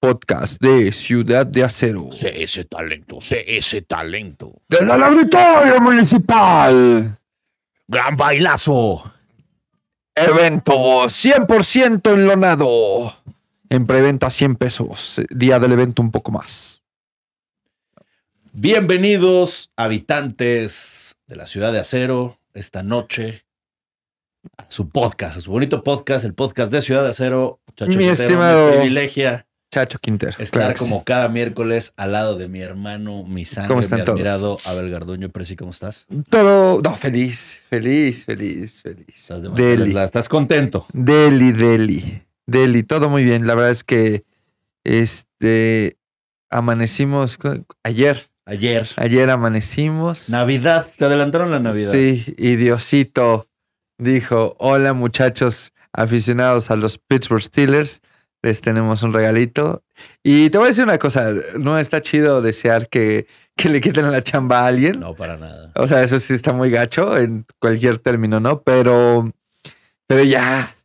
podcast de Ciudad de Acero. Ese talento, ese talento. Del Auditorio Municipal. Gran bailazo. Evento 100% enlonado. En preventa 100 pesos. Día del evento un poco más. Bienvenidos, habitantes de la ciudad de Acero, esta noche a su podcast, a su bonito podcast, el podcast de Ciudad de Acero. Chacho Mi estimado- privilegia Chacho Quinter. estar claro como sí. cada miércoles al lado de mi hermano, mi sangre, ¿Cómo están mi todos? admirado Abel Garduño. Presi, ¿cómo estás? Todo. No, feliz, feliz, feliz, feliz. ¿Estás, de Deli. ¿Estás contento? Deli, Deli. Deli, todo muy bien. La verdad es que este amanecimos ayer. Ayer. Ayer amanecimos. Navidad, te adelantaron la Navidad. Sí, y Diosito dijo: Hola, muchachos aficionados a los Pittsburgh Steelers. Les tenemos un regalito. Y te voy a decir una cosa: no está chido desear que, que le quiten la chamba a alguien. No, para nada. O sea, eso sí está muy gacho en cualquier término, ¿no? Pero, pero ya,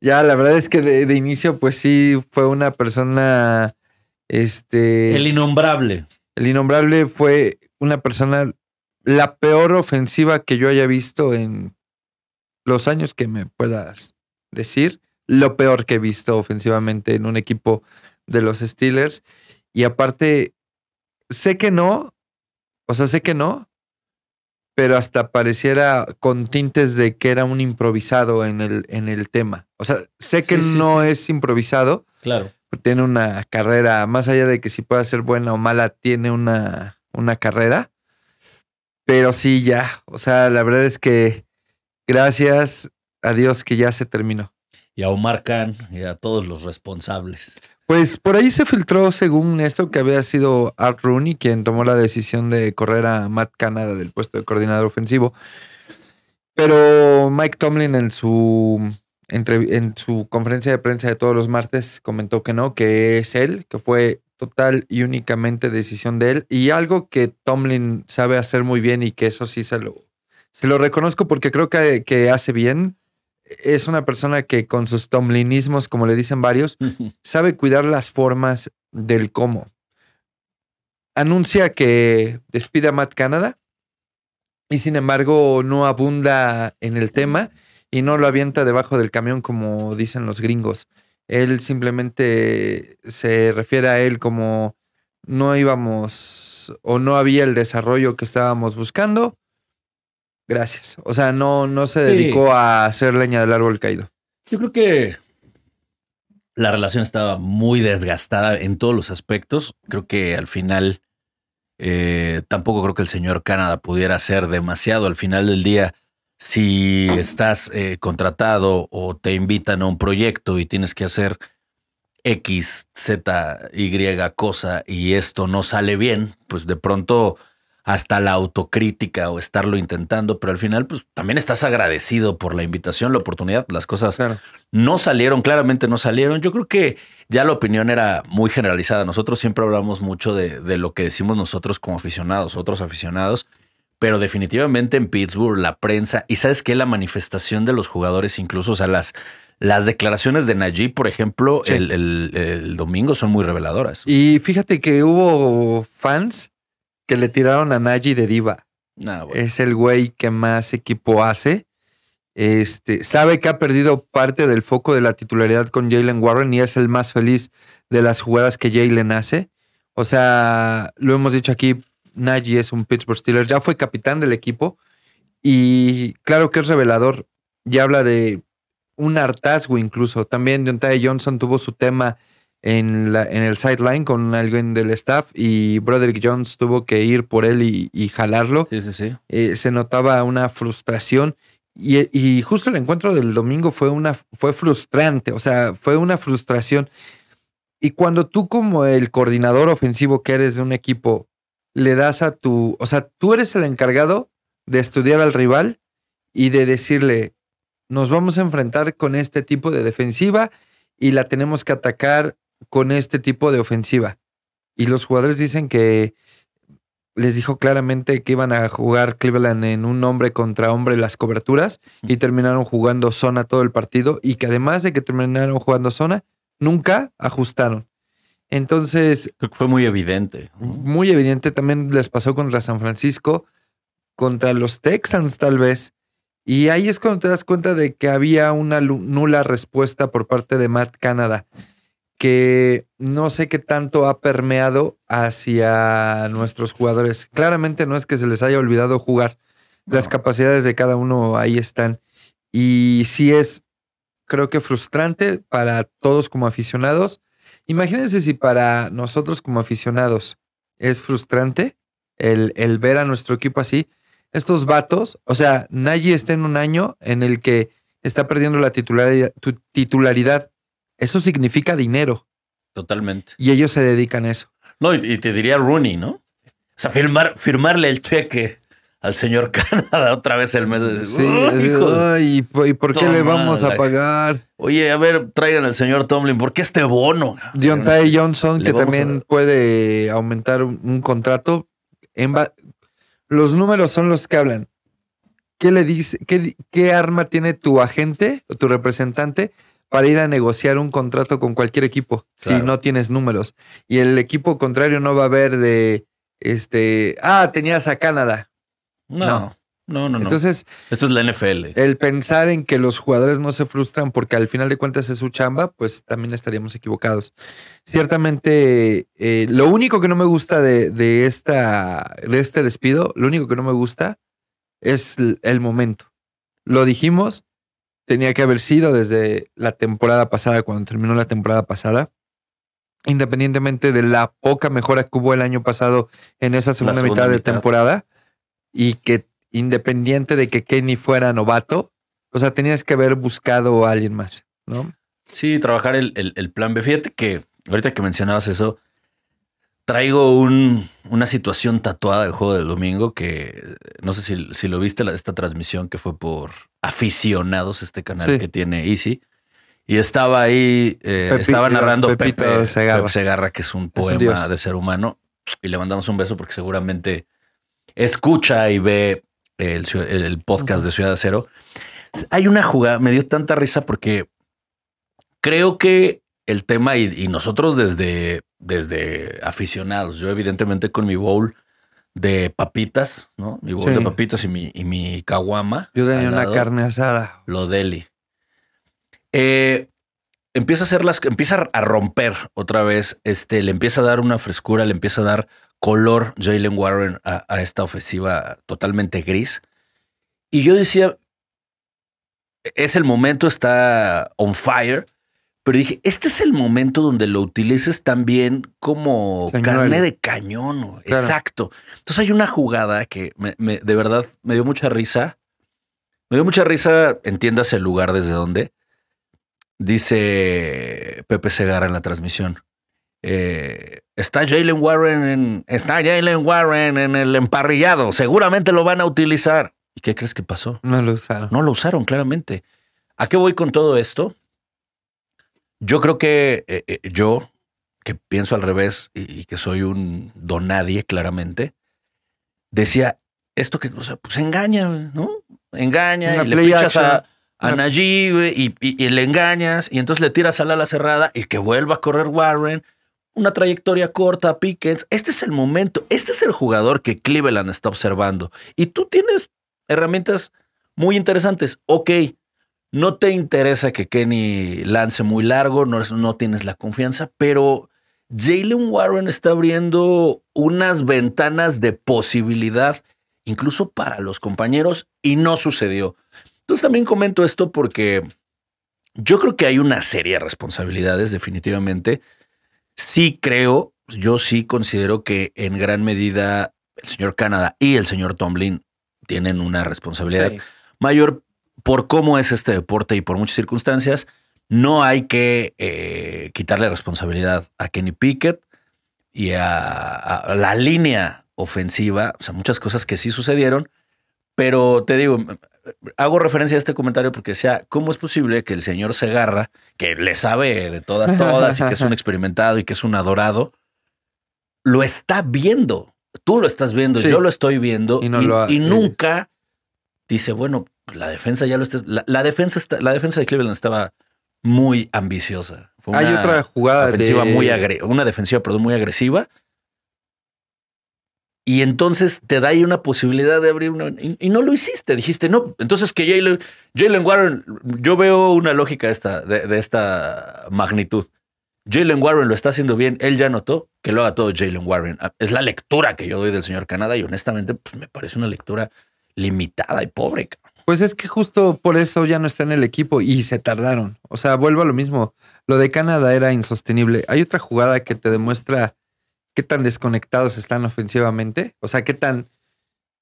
ya, la verdad es que de, de inicio, pues sí, fue una persona, este, El el, innombrable. innombrable fue una persona, la peor ofensiva que yo haya visto en los años que me puedas decir, lo peor que he visto ofensivamente en un equipo de los Steelers. Y aparte, sé que no, o sea, sé que no, pero hasta pareciera con tintes de que era un improvisado en el, en el tema. O sea, sé que Sí, sí, no es improvisado, Claro. tiene una carrera, más allá de que si pueda ser buena o mala, tiene una, una carrera. Pero sí, ya, o sea, la verdad es que gracias a Dios que ya se terminó. Y a Omar Khan y a todos los responsables. Pues por ahí se filtró, según esto, que había sido Art Rooney quien tomó la decisión de correr a Matt Canada del puesto de coordinador ofensivo. Pero Mike Tomlin en su, en su conferencia de prensa de todos los martes comentó que no, que es él, que fue total y únicamente decisión de él. Y algo que Tomlin sabe hacer muy bien y que eso sí se lo, se lo reconozco porque creo que, que hace bien. Es una persona que con sus tomlinismos, como le dicen varios, sabe cuidar las formas del cómo. Anuncia que despide a Matt Canada y sin embargo no abunda en el tema y no lo avienta debajo del camión como dicen los gringos. Él simplemente se refiere a él como no íbamos o no había el desarrollo que estábamos buscando. Gracias. O sea, no, no se Sí. dedicó a hacer leña del árbol caído. Yo creo que la relación estaba muy desgastada en todos los aspectos. Creo que al final eh, tampoco creo que el señor Canadá pudiera hacer demasiado. Al final del día, si estás eh, contratado o te invitan a un proyecto y tienes que hacer X, Z, Y cosa y esto no sale bien, pues de pronto hasta la autocrítica o estarlo intentando, pero al final pues también estás agradecido por la invitación, la oportunidad, las cosas Claro. no salieron, claramente no salieron. Yo creo que ya la opinión era muy generalizada. Nosotros siempre hablamos mucho de, de lo que decimos nosotros como aficionados, otros aficionados, pero definitivamente en Pittsburgh la prensa y sabes que la manifestación de los jugadores, incluso, o sea, las, las declaraciones de Najee, por ejemplo, Sí. el, el- el domingo son muy reveladoras. Y fíjate que hubo fans que le tiraron a Nagy de diva. Nah, bueno. Es el güey que más equipo hace. Este, sabe que ha perdido parte del foco de la titularidad con Jalen Warren y es el más feliz de las jugadas que Jalen hace. O sea, lo hemos dicho aquí, Nagy es un Pittsburgh Steelers, ya fue capitán del equipo y claro que es revelador. Ya habla de un hartazgo incluso. También Deontay Johnson tuvo su tema en, la, en el sideline con alguien del staff y Broderick Jones tuvo que ir por él y, y jalarlo. Sí, sí, sí. Eh, se notaba una frustración y, y justo el encuentro del domingo fue, una, fue frustrante, o sea, fue una frustración. Y cuando tú como el coordinador ofensivo que eres de un equipo le das a tu, o sea, tú eres el encargado de estudiar al rival y de decirle, nos vamos a enfrentar con este tipo de defensiva y la tenemos que atacar con este tipo de ofensiva. Y los jugadores dicen que les dijo claramente que iban a jugar Cleveland en un hombre contra hombre las coberturas y terminaron jugando zona todo el partido y que además de que terminaron jugando zona, nunca ajustaron. Entonces, Creo que fue muy evidente. muy evidente también les pasó contra San Francisco, contra los Texans tal vez. Y ahí es cuando te das cuenta de que había una nula respuesta por parte de Matt Canada, que no sé qué tanto ha permeado hacia nuestros jugadores. Claramente no es que se les haya olvidado jugar. Las No. capacidades de cada uno ahí están. Y sí es, creo que frustrante para todos como aficionados. Imagínense si para nosotros como aficionados es frustrante el, el ver a nuestro equipo así. Estos vatos, o sea, Nagy está en un año en el que está perdiendo la titularidad, tu- titularidad. Eso significa dinero Totalmente. y ellos se dedican a eso. No, y, te diría Rooney, ¿no? O sea, firmar, firmarle el cheque al señor Canadá otra vez el mes de Sí, ¡Ay, es- hijo! ay, ¿y por- ¿y por qué le vamos a pagar? Oye, a ver, traigan al señor Tomlin, ¿por qué este bono? Deontay Johnson, Le que también puede aumentar un, contrato. Los números son los que hablan. ¿Qué le dice, qué, qué arma tiene tu agente o tu representante para ir a negociar un contrato con cualquier equipo si Claro. no tienes números? Y el equipo contrario no va a ver de este, ah, tenías a Canadá. No, No. no, no, no. Entonces, Esto es la NFL. el pensar en que los jugadores no se frustran porque al final de cuentas es su chamba, pues también estaríamos equivocados. Ciertamente, eh, lo único que no me gusta de, de esta, de este despido, lo único que no me gusta es el momento. Lo dijimos, tenía que haber sido desde la temporada pasada, cuando terminó la temporada pasada. Independientemente de la poca mejora que hubo el año pasado en esa segunda, segunda mitad de temporada, y que independiente de que Kenny fuera novato, o sea, tenías que haber buscado a alguien más, ¿no? Sí, trabajar el, el- el plan B. Fíjate que ahorita que mencionabas eso, traigo un- una situación tatuada del juego del domingo que no sé si, si lo viste, la- esta transmisión que fue por aficionados, este canal Sí. que tiene Easy. Y estaba ahí, eh, Pepi- estaba narrando Pepito Pepe Segarra. Pepe Segarra, que es un un poema dios. de ser humano. Y le mandamos un beso porque seguramente escucha y ve el, el- el podcast Ujú. de Ciudad Cero. Hay una jugada, me dio tanta risa porque creo que el tema, y, y nosotros desde, desde aficionados, yo evidentemente con mi bowl de papitas, ¿no? Mi bowl Sí. de papitas y mi, y mi caguama. Yo tenía una lado, carne asada. Lo deli. Eh, empieza a hacer las, empieza a romper otra vez, este, le empieza a dar una frescura, le empieza a dar color Jalen Warren a, a esta ofensiva totalmente gris. Y yo decía, es el momento, está on fire. Pero dije, este es el momento donde lo utilices también como carne de cañón. Claro. Exacto. Entonces hay una jugada que me- me- de verdad me dio mucha risa. Me dio mucha risa, entiendas el lugar desde donde. Dice Pepe Segarra en la transmisión. eh, está Jalen Warren en, está Jalen Warren en el emparrillado. Seguramente lo van a utilizar. ¿Y qué crees que pasó? No lo usaron. No lo usaron, claramente. ¿A qué voy con todo esto? Yo creo que eh, eh, yo, que pienso al revés y, y que soy un don nadie, claramente, decía esto que, o sea, pues engaña, ¿no? Engaña Una y le play pichas a, a Una- y, y- y le engañas y entonces le tiras al ala cerrada y que vuelva a correr Warren. Una trayectoria corta a Pickens. Este es el momento. Este es el jugador que Cleveland está observando. Y tú tienes herramientas muy interesantes. Ok, no te interesa que Kenny lance muy largo, no, no tienes la confianza, pero Jalen Warren está abriendo unas ventanas de posibilidad, incluso para los compañeros, y no sucedió. Entonces también comento esto porque yo creo que hay una serie de responsabilidades, definitivamente. Sí creo, yo sí considero que en gran medida el señor Canadá y el señor Tomlin tienen una responsabilidad Sí. mayor por cómo es este deporte y por muchas circunstancias. No hay que eh, quitarle responsabilidad a Kenny Pickett y a, a la línea ofensiva. O sea, muchas cosas que sí sucedieron. Pero te digo, hago referencia a este comentario porque sea, ¿cómo es posible que el señor Segarra, que le sabe de todas, todas y que es un experimentado y que es un adorado, lo está viendo? Tú lo estás viendo, Sí. yo lo estoy viendo Y y, no lo ha- y nunca dice, bueno, la defensa ya lo está. La, la defensa está, la defensa de Cleveland estaba muy ambiciosa. Fue Hay otra jugada ofensiva de... muy agre- una defensiva, perdón, muy agresiva. Y entonces te da ahí una posibilidad de abrir una. Y, y no lo hiciste. Dijiste, no. Entonces que Jalen, Jalen Warren, yo veo una lógica de esta, de, de esta magnitud. Jalen Warren lo está haciendo bien. Él ya notó que lo haga todo Jalen Warren. Ah, Es la lectura que yo doy del señor Canadá y honestamente, pues me parece una lectura limitada y pobre. Pues es que justo por eso ya no está en el equipo y se tardaron. O sea, vuelvo a lo mismo. Lo de Canadá era insostenible. Hay otra jugada que te demuestra qué tan desconectados están ofensivamente. O sea, qué tan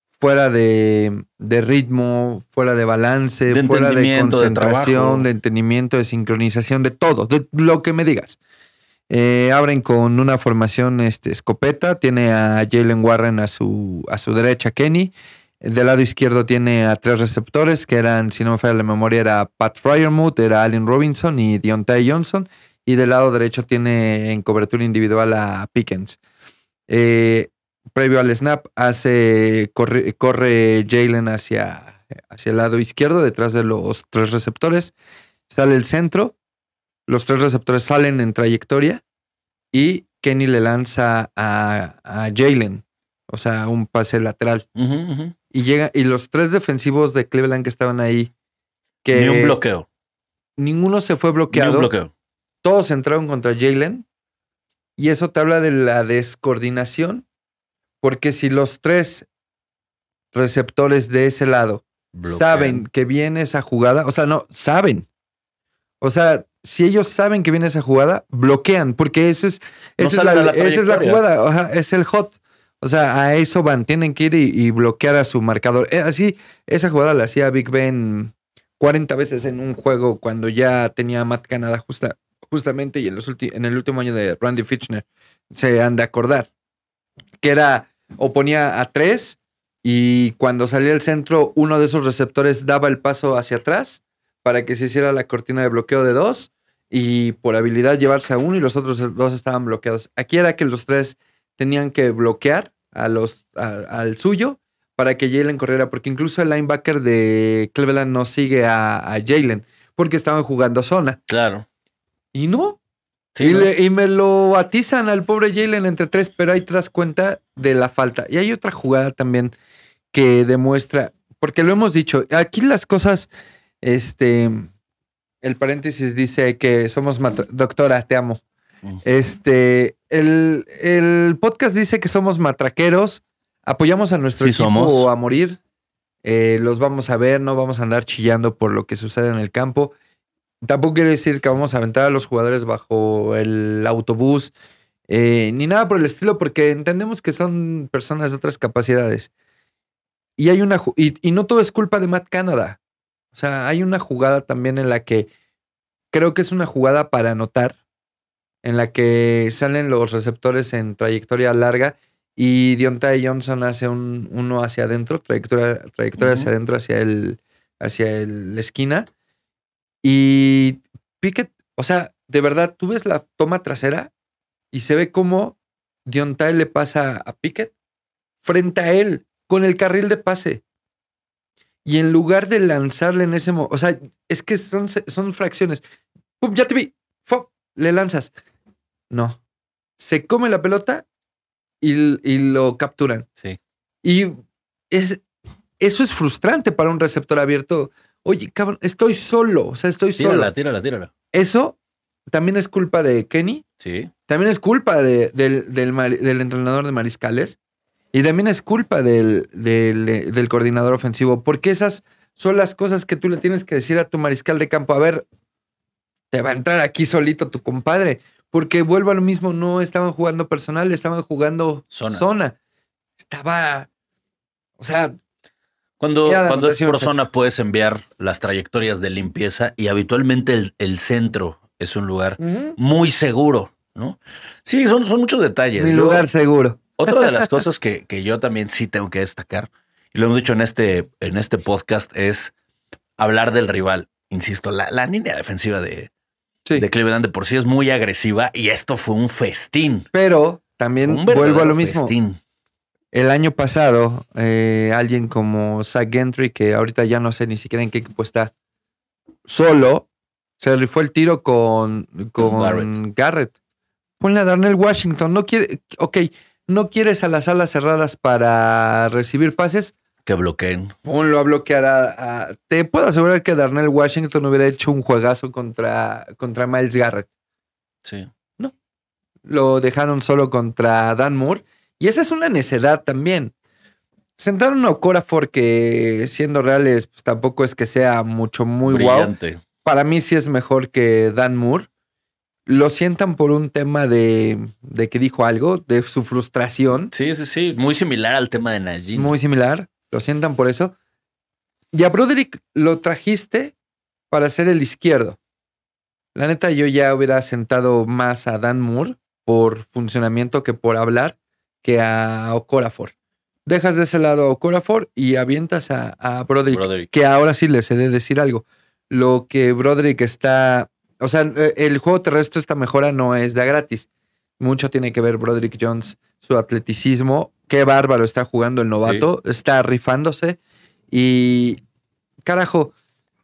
fuera de, de ritmo, fuera de balance, De fuera de de concentración, trabajo. de, entendimiento, de sincronización, de todo, de lo que me digas. Eh, abren con una formación este, escopeta. Tiene a Jalen Warren a su, a su derecha, Kenny. Del lado izquierdo tiene a tres receptores, que eran, si no me falla la memoria, era Pat Fryermuth, era Allen Robinson y Deontay Johnson. Y del lado derecho tiene en cobertura individual a Pickens. Eh, previo al snap, hace, corre, Jalen hacia, hacia el lado izquierdo, detrás de los tres receptores. Sale el centro, los tres receptores salen en trayectoria y Kenny le lanza a, Jalen, o sea, un pase lateral. Y llega, y los tres defensivos de Cleveland que estaban ahí, que Ni un bloqueo. ninguno se fue Ni bloqueado, un bloqueo. todos entraron contra Jalen. Y eso te habla de la descoordinación, porque si los tres receptores de ese lado Bloquean. saben que viene esa jugada, o sea, no, saben. O sea, si ellos saben que viene esa jugada, bloquean, porque ese es, No esa, es la, la esa es la trayectoria. jugada, ajá, es el hot. O sea, a eso van, tienen que ir y, bloquear a su marcador. Eh, así, esa jugada la hacía Big Ben 40 veces en un juego cuando ya tenía a Matt Canada justa, justamente y en, los ulti- en el último año de Randy Fitchner. Se han de acordar. Que era, o ponía a tres y cuando salía el centro, uno de esos receptores daba el paso hacia atrás para que se hiciera la cortina de bloqueo de dos y por habilidad llevarse a uno y los otros dos estaban bloqueados. Aquí era que los tres tenían que bloquear a los, a- al suyo para que Jalen corriera, porque incluso el linebacker de Cleveland no sigue a, a Jalen porque estaban jugando zona. Claro. Y no, Sí, y, ¿no? le- y me lo atizan al pobre Jalen entre tres, pero ahí te das cuenta de la falta. Y hay otra jugada también que demuestra, porque lo hemos dicho, aquí las cosas, este, el paréntesis dice que somos, doctora, te amo. Este, el, el podcast dice que somos matraqueros, apoyamos a nuestro Sí equipo somos. a morir, eh, los vamos a ver, no vamos a andar chillando por lo que sucede en el campo. Tampoco quiere decir que vamos a aventar a los jugadores bajo el autobús, eh, ni nada por el estilo, porque entendemos que son personas de otras capacidades. Y hay una y no todo es culpa de Matt Canada. O sea, hay una jugada también en la que creo que es una jugada para anotar, en la que salen los receptores en trayectoria larga y Deontay Johnson hace un, uno hacia adentro, trayectoria, trayectoria hacia adentro, hacia el, hacia el- la esquina. Y Pickett, o sea, de verdad, tú ves la toma trasera y se ve cómo Deontay le pasa a Pickett frente a él con el carril de pase. Y en lugar de lanzarle en ese momento, o sea, es que son, son fracciones. ¡Pum! Ya te vi. ¡Fop! Le lanzas. No. Se come la pelota y, y lo capturan. Sí. Y es, eso es frustrante para un receptor abierto. Oye, cabrón, estoy solo. O sea, estoy solo. Tírala, tírala, tírala. Eso también es culpa de Kenny. Sí. También es culpa de- del, del del entrenador de mariscales. Y también es culpa del, del, del coordinador ofensivo. Porque esas son las cosas que tú le tienes que decir a tu mariscal de campo. A ver, te va a entrar aquí solito tu compadre. Porque vuelvo a lo mismo, no estaban jugando personal, estaban jugando Zona. zona. Estaba. O sea, Cuando, cuando es por zona puedes enviar las trayectorias de limpieza y habitualmente el, el centro es un lugar muy seguro, ¿no? Sí, son, son muchos detalles. mi Yo- lugar seguro. Otra de las cosas que, que yo también sí tengo que destacar, y lo hemos dicho en este, en este podcast, es hablar del rival. Insisto, la, la línea defensiva de, Sí. de Cleveland de por sí es muy agresiva y esto fue un festín. Pero también vuelvo a lo mismo. festín. El año pasado, eh, alguien como Zach Gentry, que ahorita ya no sé ni siquiera en qué equipo está, solo Se rifó el tiro con, con Garrett. Garrett. Ponle a Darnell Washington. No quiere, ok, no quieres a las alas cerradas para recibir pases. Que bloqueen. Ponlo a bloquear a, a- Te puedo asegurar que Darnell Washington hubiera hecho un juegazo contra, contra Miles Garrett. Sí. Lo dejaron solo contra Dan Moore. Y esa es una necedad también. Sentaron a Okorafor que, siendo reales, pues tampoco es que sea mucho muy guau. Brillante. Para mí sí es mejor que Dan Moore. Lo sientan por un tema de, de que dijo algo, de su frustración. Sí, sí, sí. Muy similar al tema de Najee. Muy similar. Lo sientan por eso. Y a Broderick lo trajiste para ser el izquierdo. La neta, yo ya hubiera sentado más a Dan Moore por funcionamiento que por hablar que a Okorafor. Dejas de ese lado a Okorafor y avientas a, a Broderick, Broderick. que ahora sí les he de decir algo. Lo que Broderick está. O sea, eh, el juego terrestre, esta mejora no es de gratis. Mucho tiene que ver Broderick Jones, su atleticismo. Qué bárbaro está jugando el novato. Está rifándose. Y. Carajo,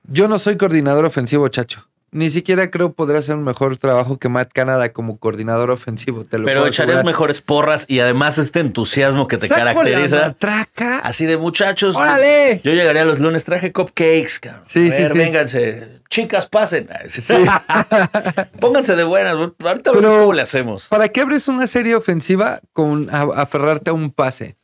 yo no soy coordinador ofensivo, chacho. Ni siquiera creo podrá hacer un mejor trabajo que Matt Canada como coordinador ofensivo. Te lo Pero echarías mejores porras y además este entusiasmo que te Saco caracteriza. matraca. Así de muchachos. ¡Órale! Yo llegaría los lunes, traje cupcakes. cabrón. Sí, A sí, ver, sí. vénganse. Chicas, pasen. Pónganse de buenas. Ahorita Pero- vemos cómo le hacemos. ¿Para qué abres una serie ofensiva con a- aferrarte a un pase?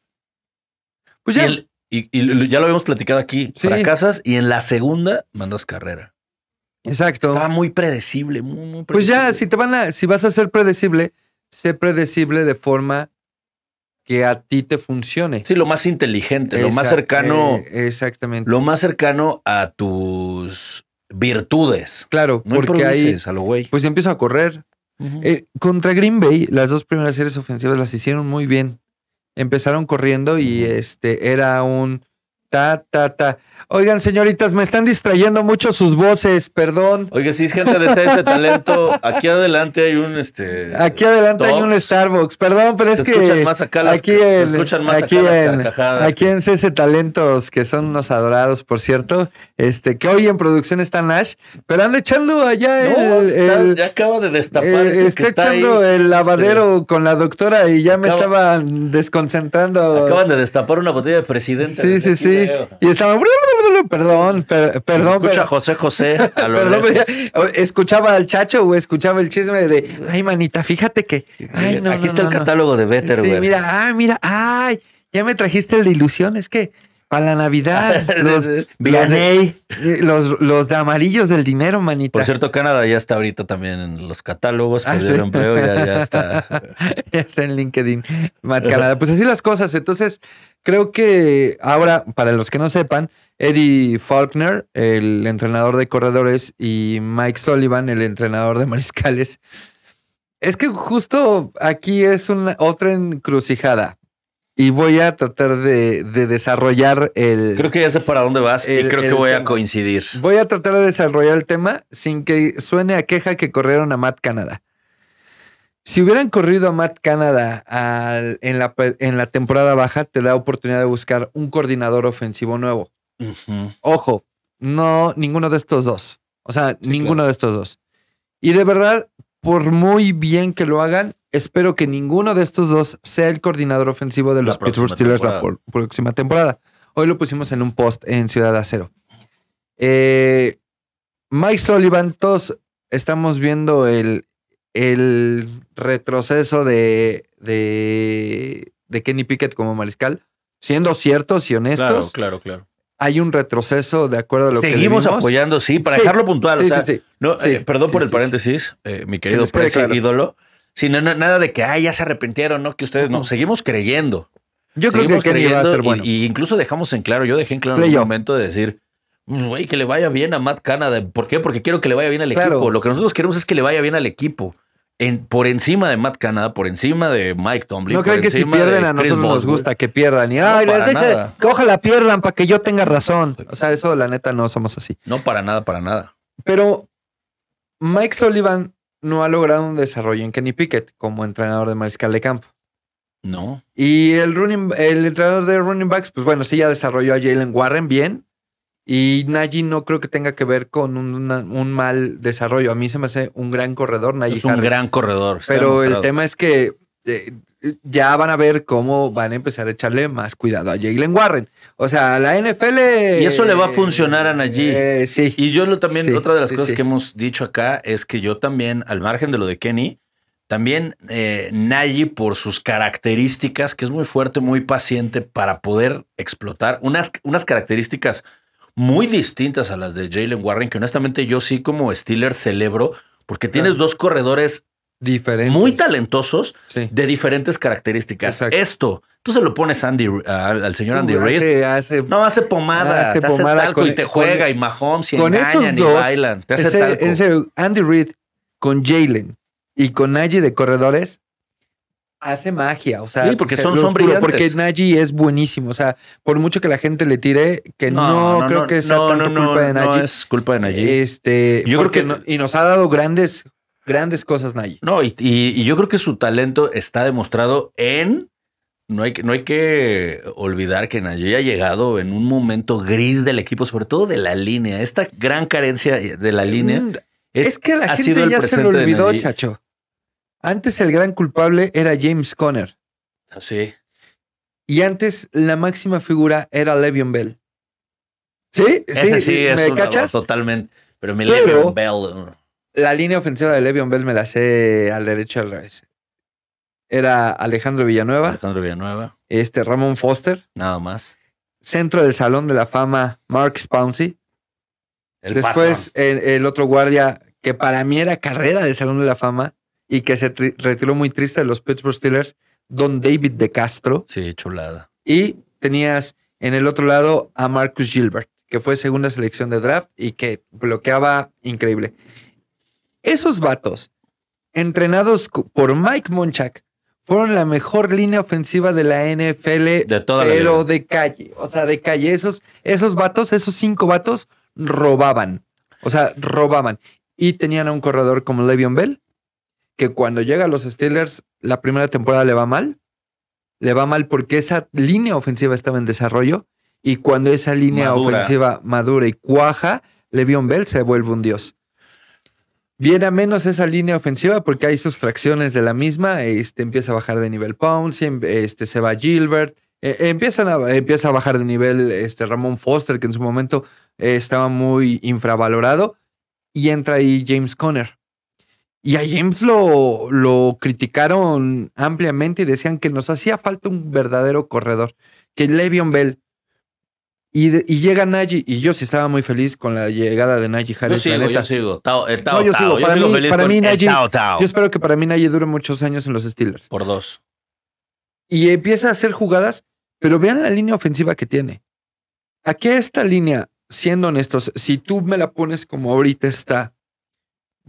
Pues Y, ya. el- y- y ya lo habíamos platicado aquí. Sí. Fracasas y en la segunda mandas carrera. Exacto. Estaba muy predecible, muy, muy Pues ya, predecible. si te van a, si vas a ser predecible, sé predecible de forma que a ti te funcione. Sí, lo más inteligente, lo más cercano, eh, exactamente. lo más cercano a tus virtudes. claro, No porque ahí a lo güey. pues empiezo a correr. Eh, contra Green Bay, las dos primeras series ofensivas las hicieron muy bien. Empezaron corriendo y este era un ta ta ta. Oigan, señoritas, me están distrayendo mucho sus voces, perdón. Oiga, si es gente de este talento, aquí adelante hay un este. Aquí adelante hay un. Starbucks, perdón, pero es Se que escuchan más acá las- aquí se en, escuchan más aquí acá las en, carcajadas aquí en CC Talentos, que son unos adorados, por cierto, este, que hoy en producción está Nash, pero anda echando allá No, el, está- el- ya acaba de destapar eh, eso que está echando ahí, el este, lavadero con la doctora y ya me estaban desconcentrando. acaban de destapar una botella de presidente. sí, sí, desde sí. Y estaban. Perdón, per- perdón. Escucha pero- José José a lo Perdón, pero escuchaba al chacho o escuchaba el chisme de, ay, manita, fíjate que. Ay, no, Aquí no, está no, el no". catálogo de Better, Sí, güey. mira, ay, mira, ay, ya me trajiste el de ilusión. Es que para la Navidad, los, los, los de amarillos del dinero, manita. Por cierto, Canadá ya está ahorita también en los catálogos, Ah, perdió sí. empleo, ya, ya está. ya está en LinkedIn, Matt Canada. Pues así las cosas. Entonces, creo que ahora, para los que no sepan, Eddie Faulkner, el entrenador de corredores, y Mike Sullivan, el entrenador de mariscales. Es que justo aquí es una otra encrucijada. Y voy a tratar de, de desarrollar el. Creo que ya sé para dónde vas y El- creo que voy a tema. coincidir. Voy a tratar de desarrollar el tema sin que suene a queja que corrieron a Matt Canada. Si hubieran corrido a Matt Canada al- en, la, en la temporada baja, te da oportunidad de buscar un coordinador ofensivo nuevo. Ujú. Ojo, no ninguno de estos dos. O sea, Sí, ninguno de estos dos. Y de verdad, por muy bien que lo hagan, espero que ninguno de estos dos sea el coordinador ofensivo de los Pittsburgh Steelers la temporada. próxima temporada. Hoy lo pusimos en un post en Ciudad Acero. Eh, Mike Sullivan, todos estamos viendo el, el retroceso de, de, de Kenny Pickett como mariscal. Siendo ciertos y honestos, Claro, claro, claro. hay un retroceso de acuerdo a lo que Seguimos apoyando, sí, para Sí, dejarlo puntual. sí, o sea, sí, sí. No, Sí, eh, perdón sí, por el sí, paréntesis, eh, mi querido Prezi, claro. Sí, no, no, nada de que ay, ya se arrepintieron, no, que ustedes no. Seguimos creyendo. Yo creo que Kenny va a ser y- bueno. y, incluso dejamos en claro, yo dejé en claro en un momento de decir, "Pues, güey, que le vaya bien a Matt Canada. ¿Por qué? Porque quiero que le vaya bien al Claro. equipo. Lo que nosotros queremos es que le vaya bien al equipo. En, por encima de Matt Canada, por encima de Mike Tomlin. no creen que si pierden de a nosotros nos gusta que pierdan. Y ay, para les deje- que ojalá pierdan para que yo tenga razón. O sea, eso la neta no somos así. No, para nada, para nada. Pero Mike Sullivan no ha logrado un desarrollo en Kenny Pickett como entrenador de mariscal de campo. No. Y el running, el entrenador de running backs, pues bueno, sí ya desarrolló a Jalen Warren bien. Y Najee no creo que tenga que ver con un, un mal desarrollo. A mí se me hace un gran corredor, Najee Es un gran corredor. Pero el tema es que eh, ya van a ver cómo van a empezar a echarle más cuidado a Jalen Warren. O sea, la NFL. Y eso le va a funcionar a Najee. Eh, sí. Y yo lo también, Sí, otra de las sí, cosas sí. que hemos dicho acá es que yo también, al margen de lo de Kenny, también eh, Najee, por sus características, que es muy fuerte, muy paciente para poder explotar unas, unas características muy distintas a las de Jalen Warren, que honestamente yo sí como Steeler celebro, porque tienes dos corredores Muy talentosos Sí. de diferentes características. Exacto. Esto, tú se lo pones Andy, al, al señor Andy Uh, Reid. hace- hace- No, hace pomada, Hace te hace pomada talco con- y te con- juega y Mahomes y con engañan esos y dos, bailan. Te hace ese- talco. en serio, Andy Reid con Jalen y con Najee de corredores hace magia. O sea, Sí, porque se- son- son brillantes. Porque Najee es buenísimo. O sea, por mucho que la gente le tire, que no, creo que sea no, tanto culpa de Najee. No es culpa de Najee. Este, Yo creo que- y nos ha dado grandes, grandes cosas Najee. No, y, y- y yo creo que su talento está demostrado en. No hay, que- no hay que olvidar que Najee ha llegado en un momento gris del equipo, sobre todo de la línea. Esta gran carencia de la línea Mm, es, Es, que la gente ya se lo olvidó, chacho. Antes el gran culpable era James Conner. Así. Y antes la máxima figura era Le'Veon Bell. ¿Sí? Ese sí, es ¿Me una- cachas? totalmente. Pero mi Le'Veon Bell. La línea ofensiva de Le'Veon Bell me la sé al derecho al revés. Era Alejandro Villanueva, Alejandro Villanueva, este Ramón Foster, nada más. centro del Salón de la Fama Mark Spouncey. El Después el, el otro guardia que para mí era carrera del Salón de la Fama y que se retiró muy triste de los Pittsburgh Steelers, Don David de Castro. Sí, chulada. Y tenías en el otro lado a Marcus Gilbert, que fue segunda selección de draft y que bloqueaba increíble. Esos vatos, entrenados por Mike Monchak, fueron la mejor línea ofensiva de la NFL, De toda pero de calle. O sea, de calle. Esos, esos vatos, esos cinco vatos, robaban. O sea, robaban. Y tenían a un corredor como Le'Veon Bell, que cuando llega a los Steelers, la primera temporada le va mal. Le va mal porque esa línea ofensiva estaba en desarrollo. Y cuando esa línea Madura. ofensiva madura y cuaja, Le'Veon Bell se vuelve un dios. Viene a menos esa línea ofensiva porque hay sustracciones de la misma. Este, empieza a bajar de nivel Pouncey, em- este, se va Gilbert. eh, empiezan empieza a bajar de nivel este, Ramón Foster, que en su momento eh, estaba muy infravalorado. Y entra ahí James Conner. Y a James lo, lo criticaron ampliamente y decían que nos hacía falta un verdadero corredor. Que Le'Veon Bell. Y, de- y llega Najee. Y yo sí estaba muy feliz con la llegada de Yo Harris. la sigo, neta. yo sigo. Tao, el Tao, No, yo Tao. sigo. Para sigo mí- para mí. Yo espero que para mí Najee dure muchos años en los Steelers. Por dos. Y empieza a hacer jugadas, pero vean la línea ofensiva que tiene. Aquí esta línea, siendo honestos, si tú me la pones como ahorita está,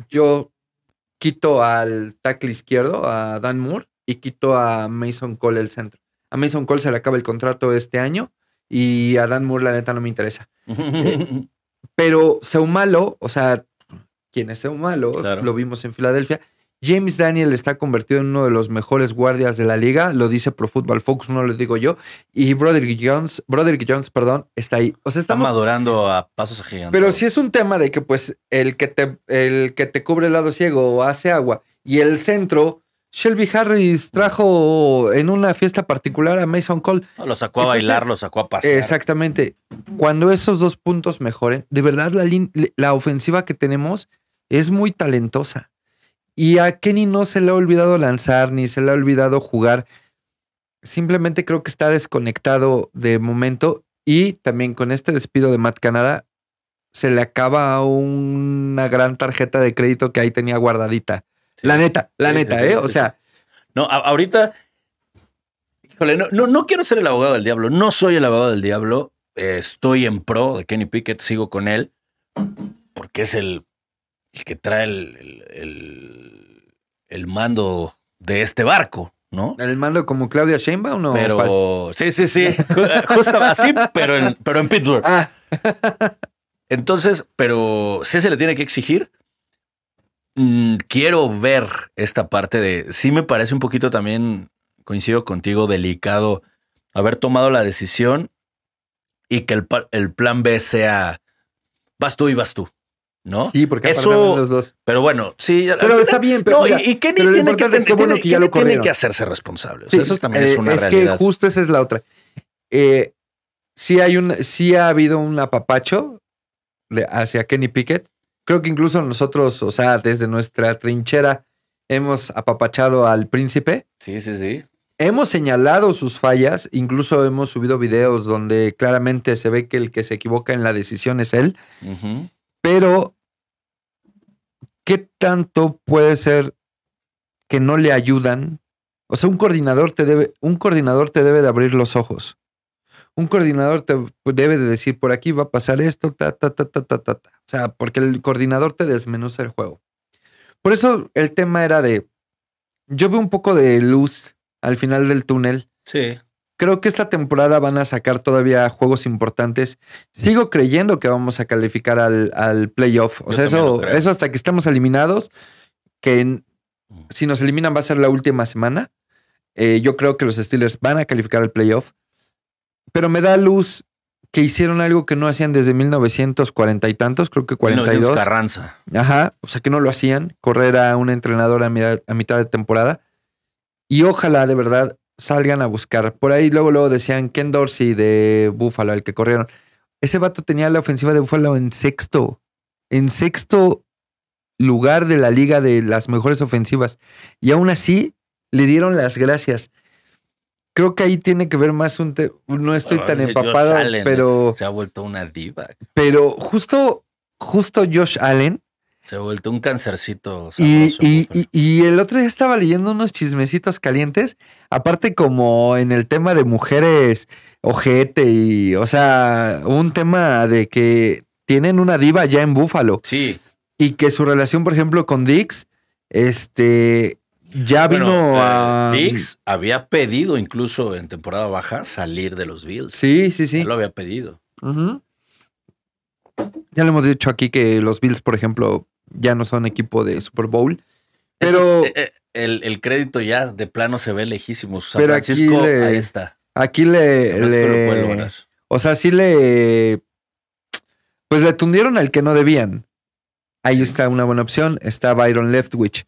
yo quito al tackle izquierdo, a Dan Moore, y quito a Mason Cole el centro. A Mason Cole se le acaba el contrato este año y a Dan Moore la neta no me interesa. Pero Seumalo, o sea, ¿quién es Seumalo? Claro. Lo vimos en Filadelfia. James Daniel está convertido en uno de los mejores guardias de la liga, lo dice Pro Football Focus, no lo digo yo. Y Broderick Jones, Broderick Jones, perdón, está ahí. O sea, Está estamos. madurando a pasos agigantados. Pero si es un tema de que, pues, el que te, el que te cubre el lado ciego hace agua y el centro, Shelby Harris trajo en una fiesta particular a Mason Cole. Lo sacó a Entonces, bailar, lo sacó a pasear. Exactamente. Cuando esos dos puntos mejoren, de verdad la, la ofensiva que tenemos es muy talentosa. Y a Kenny no se le ha olvidado lanzar ni se le ha olvidado jugar. Simplemente creo que está desconectado de momento. Y también con este despido de Matt Canada, se le acaba una gran tarjeta de crédito que ahí tenía guardadita. Sí. La neta, la Sí, neta, sí, sí, ¿eh? sí, O sí. sea, No, a- ahorita. Híjole, no, no, no quiero ser el abogado del diablo. No soy el abogado del diablo. Eh, estoy en pro de Kenny Pickett, sigo con él. Porque es el, el que trae el, el- el- el mando de este barco, ¿no? el mando como Claudia Sheinbaum o cuál? Pero sí, sí, sí. Ju- Justo así, pero en, pero en Pittsburgh. Ah, Entonces, pero sí se le tiene que exigir. Mm, quiero ver esta parte de. Sí, me parece un poquito también, coincido contigo, delicado haber tomado la decisión y que el, plan B sea vas tú y vas tú, ¿no? Sí, porque Eso- los dos. Pero bueno, sí. Pero está bien, pero no, mira, y, Kenny pero tiene, que, es tiene- bueno que ya lo tiene que hacerse responsable. O Sí, sea, eso también es eh, una es realidad. que justo esa es la otra. Eh, sí hay un, sí ha habido un apapacho hacia Kenny Pickett. Creo que incluso nosotros, o sea, desde nuestra trinchera, hemos apapachado al príncipe. Sí, sí, sí. Hemos señalado sus fallas, incluso hemos subido videos donde claramente se ve que el que se equivoca en la decisión es él. Pero, ¿qué tanto puede ser que no le ayudan? O sea, un coordinador te debe, un coordinador te debe de abrir los ojos. Un coordinador te debe de decir, por aquí va a pasar esto, ta, ta, ta, ta, ta, ta, ta. O sea, porque el coordinador te desmenuza el juego. Por eso el tema era de, yo veo un poco de luz al final del túnel. Sí. Creo que esta temporada van a sacar todavía juegos importantes. Sigo creyendo que vamos a calificar al, al playoff. O sea, eso, eso hasta que estemos eliminados, que en- si nos eliminan va a ser la última semana. Eh, yo creo que los Steelers van a calificar al playoff. Pero me da luz que hicieron algo que no hacían desde 1940 y tantos, creo que 1900 42. Carranza. Ajá, o sea que no lo hacían, correr a un entrenador a mitad de temporada. Y ojalá de verdad salgan a buscar. Por ahí luego, luego decían Ken Dorsey de Buffalo, el que corrieron. Ese vato tenía la ofensiva de Buffalo en sexto. En sexto lugar de la liga de las mejores ofensivas. Y aún así le dieron las gracias. Creo que ahí tiene que ver más un... te- no estoy tan empapado, Allen pero, Se ha vuelto una diva. pero justo, justo Josh Allen Se ha vuelto un cancercito sabroso. y- y- y el otro día estaba leyendo unos chismecitos calientes, aparte como en el tema de mujeres ojete y, o sea, un tema de que tienen una diva ya en Búfalo Sí. y que su relación, por ejemplo, con Dix, este, ya Bueno, vino eh, a... Diggs había pedido incluso en temporada baja salir de los Bills. Sí, sí, sí. Él lo había pedido. Ya lo hemos dicho aquí que los Bills, por ejemplo, ya no son equipo de Super Bowl, pero... Es, eh, eh, el, el crédito ya de plano se ve lejísimo. San Pero aquí Francisco, le- ahí está. Aquí le, lo le- o sea, sí le, pues le tundieron al que no debían. Ahí está una buena opción, está Byron Leftwich.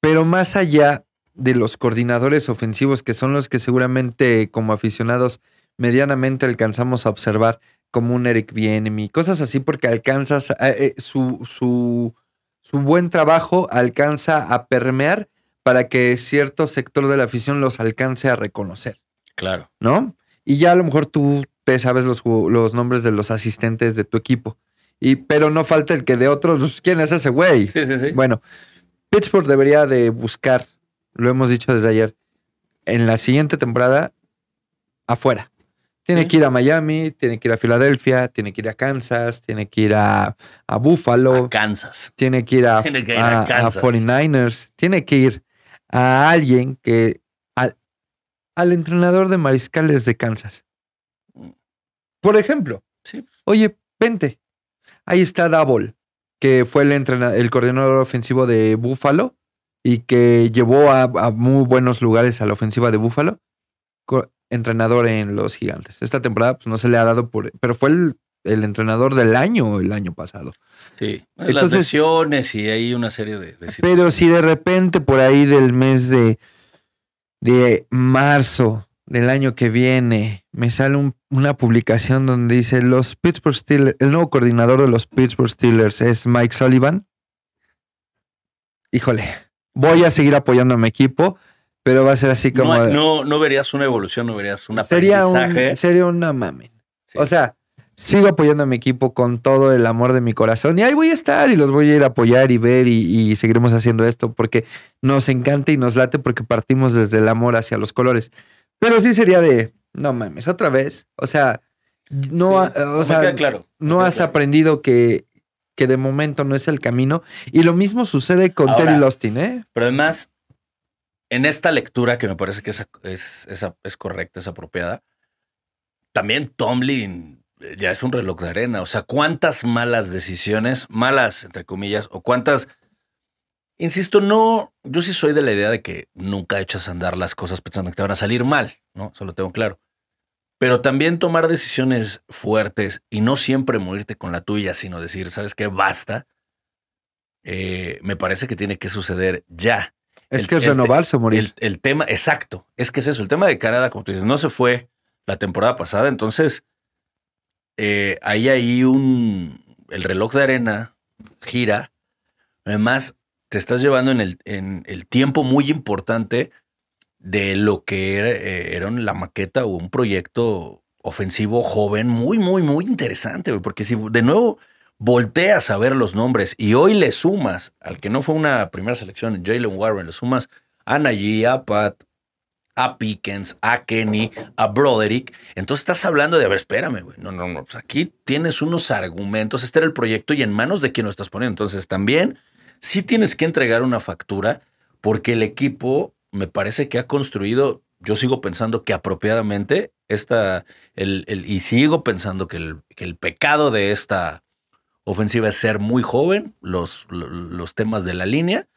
Pero más allá de los coordinadores ofensivos, que son los que seguramente como aficionados medianamente alcanzamos a observar, como un Eric Bienemy, cosas así, porque alcanzas, eh, eh, su, su, su buen trabajo alcanza a permear para que cierto sector de la afición los alcance a reconocer. Claro. ¿no? Y ya a lo mejor tú te sabes los, los nombres de los asistentes de tu equipo. Y, pero no falta el que de otros, pues, ¿quién es ese güey? Sí, sí, sí. Bueno, Pittsburgh debería de buscar, lo hemos dicho desde ayer, en la siguiente temporada, afuera. Tiene Sí. que ir a Miami, tiene que ir a Filadelfia, tiene que ir a Kansas, tiene que ir a, a Buffalo, A Kansas. tiene que ir a, Tiene que ir a a- a Kansas. 49ers, tiene que ir a alguien que. Al, al entrenador de mariscales de Kansas. Por ejemplo, Sí. oye, vente. Ahí está Double, que fue el, el coordinador ofensivo de Buffalo y que llevó a, a muy buenos lugares a la ofensiva de Buffalo. Entrenador en los gigantes. Esta temporada pues, no se le ha dado por. Pero fue el, el entrenador del año el año pasado. Sí. Las Entonces- lesiones y hay una serie de, de Pero si de repente por ahí del mes de, de marzo del año que viene me sale un- una publicación donde dice los Pittsburgh Steelers, el nuevo coordinador de los Pittsburgh Steelers es Mike Sullivan. Híjole, voy a seguir apoyando a mi equipo, pero va a ser así como... no, no verías una evolución, no verías un sería, aprendizaje. un, sería una mamen. Sí. O sea, sigo apoyando a mi equipo con todo el amor de mi corazón y ahí voy a estar y los voy a ir a apoyar y ver y, y seguiremos haciendo esto porque nos encanta y nos late porque partimos desde el amor hacia los colores. Pero sí sería de, no mames, otra vez. O sea, no, Sí. ha- o sea, claro. no has claro. aprendido que, que de momento no es el camino. Y lo mismo sucede con Ahora- Terry Lostin, ¿eh? Pero además, en esta lectura, que me parece que es, es, es, es correcta, es apropiada, también Tomlin eh, ya es un reloj de arena. O sea, ¿cuántas malas decisiones, malas entre comillas, o cuántas... Insisto, no, yo sí soy de la idea de que nunca echas a andar las cosas pensando que te van a salir mal, ¿no? Eso lo tengo claro. Pero también tomar decisiones fuertes y no siempre morirte con la tuya, sino decir, ¿sabes qué? Basta. Eh, me parece que tiene que suceder ya. Es El- que es el- renovarse o morir. El, el tema, exacto, es que es eso. El tema de Canadá, como tú dices, no se fue la temporada pasada. Entonces, eh, ahí hay un. El reloj de arena gira. Además, te estás llevando en el, en el tiempo muy importante de lo que era, eh, era la maqueta o un proyecto ofensivo joven muy, muy, muy interesante. Porque si de nuevo volteas a ver los nombres y hoy le sumas al que no fue una primera selección, Jalen Warren, le sumas a Najee, a Pat, a Pickens, a Kenny, a Broderick. Entonces estás hablando de, a ver, espérame, güey. No, no, no. pues aquí tienes unos argumentos. Este era el proyecto y en manos de quién lo estás poniendo. Entonces también sí tienes que entregar una factura porque el equipo me parece que ha construido, yo sigo pensando que apropiadamente esta, el, el- y sigo pensando que el, el pecado de esta ofensiva es ser muy joven, los, lo- los temas de la línea,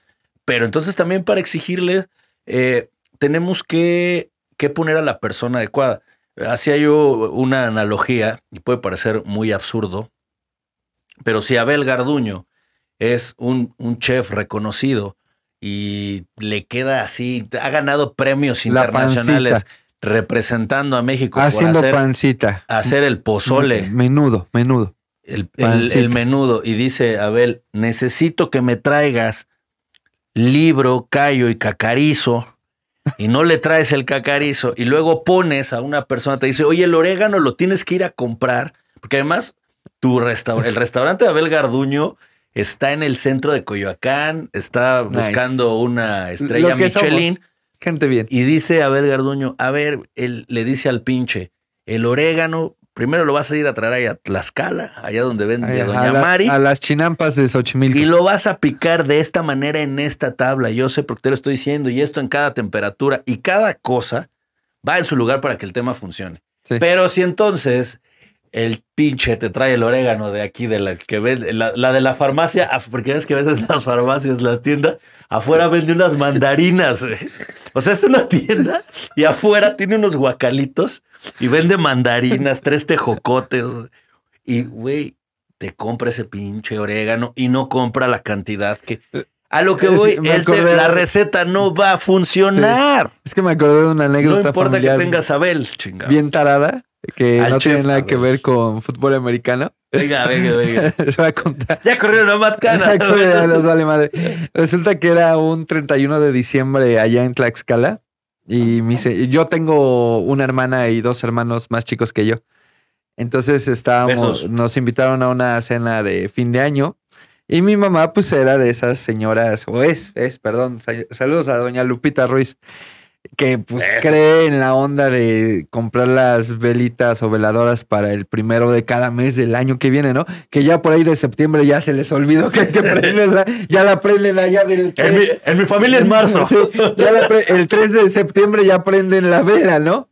pero entonces también para exigirle, eh, tenemos que, que poner a la persona adecuada. Hacía yo una analogía, y puede parecer muy absurdo, pero si Abel Garduño es un, un chef reconocido y le queda así, ha ganado premios La internacionales pancita. representando a México por Haciendo hacer, pancita. hacer el pozole Menudo, menudo. el, el- el menudo y dice, Abel, necesito que me traigas libro, callo y cacarizo y no le traes el cacarizo y luego pones a una persona, te dice, oye, el orégano lo tienes que ir a comprar, porque además tu restaur- el restaurante de Abel Garduño está en el centro de Coyoacán, está Nice. buscando una estrella Michelin. somos. Gente bien. Y dice Abel Garduño, a ver, él le dice al pinche, el orégano, primero lo vas a ir a traer allá a Tlaxcala, allá donde vende Ay, Doña a, la- Mari, a las chinampas de Xochimilco. y lo vas a picar de esta manera en esta tabla. Yo sé porque te lo estoy diciendo, y esto en cada temperatura, y cada cosa va en su lugar para que el tema funcione. Sí. Pero si entonces el pinche te trae el orégano de aquí, de la que vende, la, la de la farmacia, porque ves que a veces las farmacias, las tiendas, afuera vende unas mandarinas. güey. O sea, es una tienda y afuera tiene unos guacalitos y vende mandarinas, tres tejocotes. Y, güey, te compra ese pinche orégano y no compra la cantidad que... A lo que Es- voy, te- la receta no va a funcionar. Es que me acordé de una No anécdota importa familiar que tengas Abel, chingada. bien tarada, que Al no tiene nada que ver. con fútbol americano. Venga, venga, venga. Les voy a contar. Ya corrieron a Matt Cana. Ya nos vale madre. Resulta que era un 31 de diciembre allá en Tlaxcala. Y me dice, yo tengo una hermana y dos hermanos más chicos que yo. Entonces estábamos, Besos. nos invitaron a una cena de fin de año. Y mi mamá, pues era de esas señoras, o es, es, perdón, sa- saludos a doña Lupita Ruiz, que pues Eso. cree en la onda de comprar las velitas o veladoras para el primero de cada mes del año que viene, ¿no? Que ya por ahí de septiembre ya se les olvidó que hay que prenderla, ya la prenden allá del En mi, en mi familia en marzo. Sí, ya la pre- el 3 de septiembre ya prenden la vela, ¿no?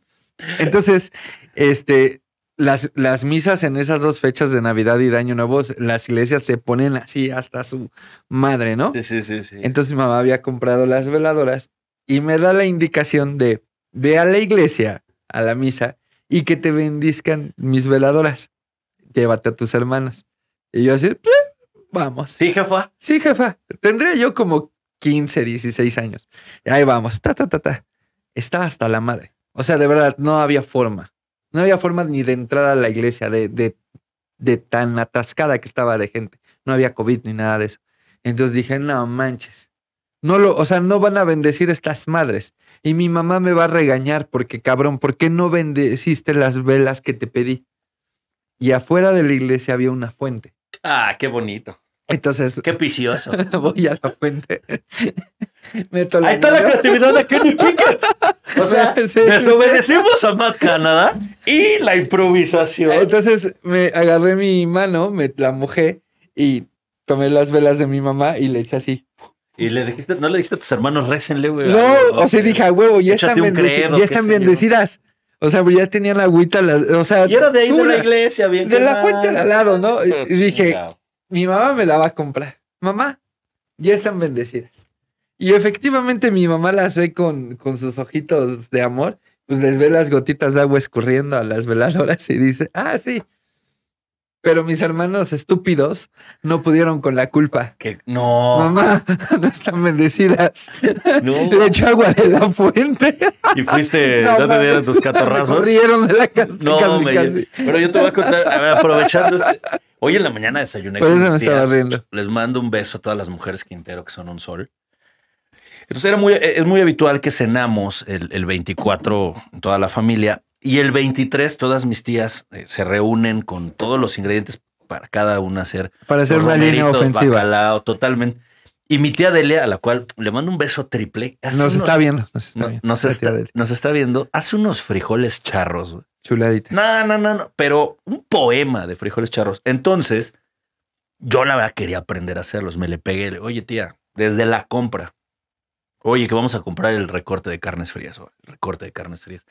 Entonces, este, las, las misas en esas dos fechas de Navidad y de Año Nuevo, las iglesias se ponen así hasta su madre, ¿no? Sí, sí, sí, sí. Entonces mi mamá había comprado las veladoras y me da la indicación de ve a la iglesia, a la misa, y que te bendizcan mis veladoras. Llévate a tus hermanos. Y yo así, "Eh, vamos. Sí, jefa. Sí, jefa. Tendría yo como 15, 16 años. Y ahí vamos, ta, ta, ta, ta. Estaba hasta la madre. O sea, de verdad, no había forma. No había forma ni de entrar a la iglesia, de, de, de tan atascada que estaba de gente. No había COVID ni nada de eso. Entonces dije, no manches. No lo, o sea, no van a bendecir estas madres. Y mi mamá me va a regañar porque, cabrón, ¿por qué no bendeciste las velas que te pedí? Y afuera de la iglesia había una fuente. Ah, qué bonito. Entonces, Qué vicioso. voy a la fuente. Meto Ahí está la creatividad de Kenny Pickett. O sea, Sí. desobedecimos a Matt Canada y la improvisación. Entonces me agarré mi mano, me la mojé y tomé las velas de mi mamá y le eché así. Y le dijiste, no le dijiste a tus hermanos, récenle, güey. No, o sea, dije, a huevo, ya están, credo, ya están bendecidas. O sea, ya tenían la agüita, las- o sea, Y era de ahí de pura- la iglesia, bien. de la fuente al lado, ¿no? Y- dije, mi mamá me la va a comprar. Mamá, ya están bendecidas. Y efectivamente mi mamá las ve con, con sus ojitos de amor. pues les ve las gotitas de agua escurriendo a las veladoras y dice, ah, sí. Pero mis hermanos estúpidos no pudieron con la culpa. Que no. Mamá, no están bendecidas. No. Le echó agua de la fuente. Y fuiste, No no, te dieron mames, tus catorrazos. Corrieron de la casa. No, casi, me- casi. pero yo te voy a contar, a ver, aprovechando este- Hoy en la mañana desayuné Por con eso me mis estaba tías. Les mando un beso a todas las mujeres Quintero que son un sol. Entonces era muy, es muy habitual que cenamos el, el 24 toda la familia y el 23 todas mis tías eh, se reúnen con todos los ingredientes para cada una hacer Para hacer una línea ofensiva. bacalao, totalmente. Y mi tía Delia, a la cual le mando un beso triple. Nos unos- está viendo. Nos está no- viendo. nos, está, nos está viendo. Hace unos frijoles charros. Chuladita. No, no, no, no. Pero un poema de frijoles charros. Entonces, yo la verdad quería aprender a hacerlos. Me le pegué. le- Oye, tía, desde la compra. Oye, que vamos a comprar el recorte de carnes frías. o el recorte de carnes frías.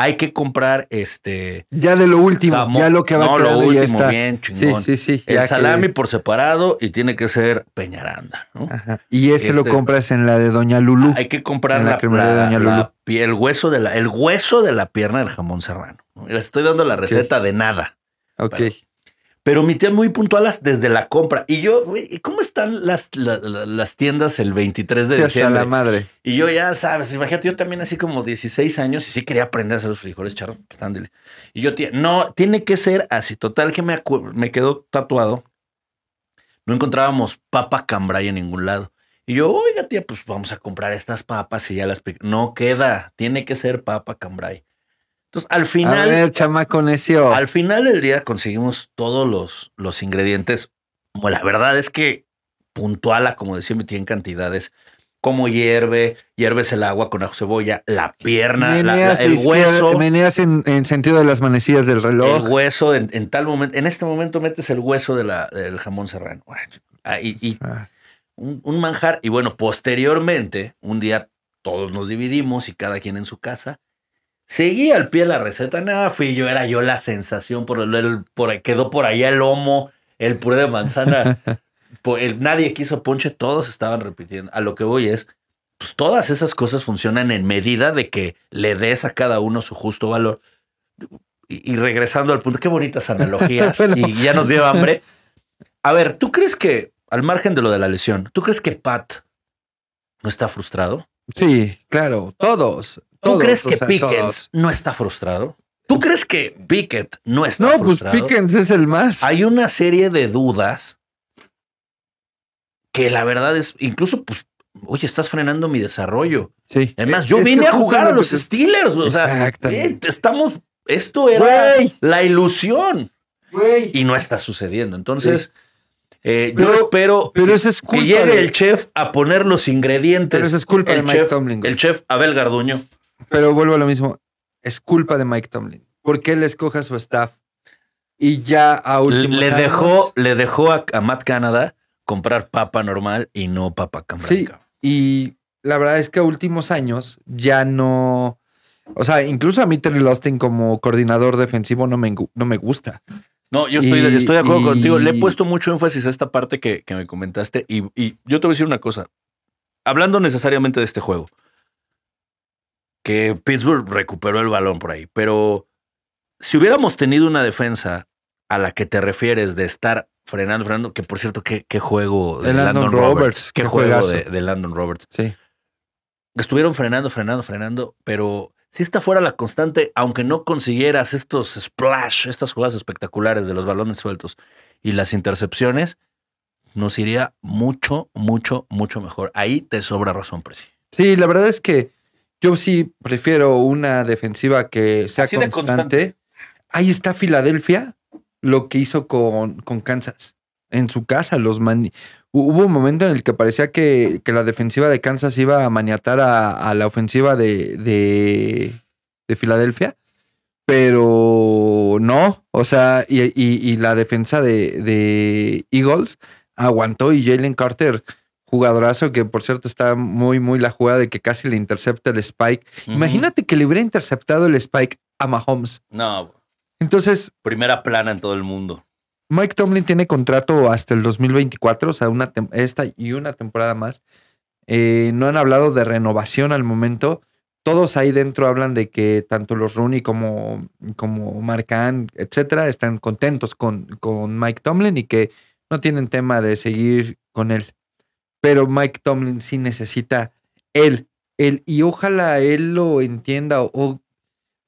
Hay que comprar este. Ya de lo último, ya lo que va no, lo ya último, está. bien sí, chingón. sí, sí. El ya que- salami por separado y tiene que ser peñaranda. ¿no? Ajá. Y este, lo Este- compras en la de Doña Lulú. Hay que comprar En la la, de Doña Lulú. el hueso de la, el hueso de la pierna del jamón serrano. ¿no? Les estoy dando la receta de nada. ok. Pero- Pero mi tía muy puntual las- desde la compra. Y yo, güey, ¿y ¿cómo están las, la- la- las tiendas el 23 de diciembre? la madre. Y yo ya sabes, imagínate, yo también así como 16 años y sí quería aprender a hacer los frijoles charros. están deli- Y yo, tía, no, tiene que ser así. Total que me, me quedó tatuado. No encontrábamos papa cambray en ningún lado. Y yo, oiga, tía, pues vamos a comprar estas papas y ya las... pic-". No queda, tiene que ser papa cambray. Entonces, al A final... ver, chamaco necio. Al final del día conseguimos todos los, los ingredientes. Bueno, la verdad es que puntual, a como decía mi tía, en cantidades. Como hierve, hierves el agua con ajo cebolla, la pierna, la- la- Meneas el hueso. Meneas en, en sentido de las manecillas del El reloj. hueso, en, en tal momento, en este momento metes el hueso de la, del jamón serrano. Ah, y- y un, un manjar. Y bueno, posteriormente, un día todos nos dividimos y cada quien en su casa. Seguí al pie de la receta. Nada, fui yo, era yo la sensación. Por el, el- por, quedó por allá el lomo, el puré de manzana. po- el- nadie quiso ponche, todos estaban repitiendo. A lo que voy es, pues todas esas cosas funcionan en medida de que le des a cada uno su justo valor. Y, y regresando al punto, qué bonitas analogías. Bueno. y ya nos dio hambre. A ver, ¿tú crees que, al margen de lo de la lesión, ¿tú crees que Pat no está frustrado? Sí, claro, todos. ¿Tú todos, crees o que sea, Pickens todos. no está frustrado? ¿Tú crees que Pickett no está No, pues frustrado? Pickens es el más. Hay una serie de dudas que la verdad es, incluso, pues, oye, estás frenando mi desarrollo. Sí. Además, yo Es vine a jugar a lo los que- Steelers. O sea, Exactamente. eh, estamos, esto era la ilusión Güey. y no está sucediendo. Entonces, eh, Pero- yo espero Pero eso es que llegue de- el chef a poner los ingredientes. Pero eso es culpa el de Mike chef, Tomlin. El chef Abel Garduño. Pero vuelvo a lo mismo. Es culpa de Mike Tomlin. Porque él escoge a su staff. Y ya a últimos Le años- dejó, le dejó a, a Matt Canada comprar papa normal y no papa Sí, cambranca. y la verdad es que a últimos años ya no. O sea, incluso a mí Terry Lostin como coordinador defensivo no me, no me gusta. No, yo estoy, Y- estoy de acuerdo y- contigo. Le he puesto mucho énfasis a esta parte que, que me comentaste y, y yo te voy a decir una cosa. Hablando necesariamente de este juego, que Pittsburgh recuperó el balón por ahí, pero si hubiéramos tenido una defensa a la que te refieres de estar frenando, frenando, que por cierto, qué, qué juego de De Landon, Landon Roberts, Roberts, qué qué juego de, de Landon Roberts. Sí. Estuvieron frenando, frenando, frenando, pero si esta fuera la constante, aunque no consiguieras estos splash, estas jugadas espectaculares de los balones sueltos y las intercepciones, nos iría mucho, mucho, mucho mejor. Ahí te sobra razón, Preci. Sí, la verdad es que yo sí prefiero una defensiva que sea constante. Ahí está Filadelfia, lo que hizo con, con Kansas. En su casa, los mani- Hu- Hubo un momento en el que parecía que, que la defensiva de Kansas iba a maniatar a, a la ofensiva de, de, de Filadelfia, pero no. O sea, y, y- y la defensa de, de Eagles aguantó y Jalen Carter, jugadorazo, que por cierto está muy, muy la jugada de que casi le intercepta el Spike. Imagínate que le hubiera interceptado el Spike a Mahomes. No, Entonces, primera plana en todo el mundo. Mike Tomlin tiene contrato hasta el 2024, o sea, una esta y una temporada más. Eh, no han hablado de renovación al momento. todos ahí dentro hablan de que tanto los Rooney como, como Marcan, etcétera, están contentos con, con Mike Tomlin y que no tienen tema de seguir con él. Pero Mike Tomlin sí necesita él, él, y ojalá él lo entienda o,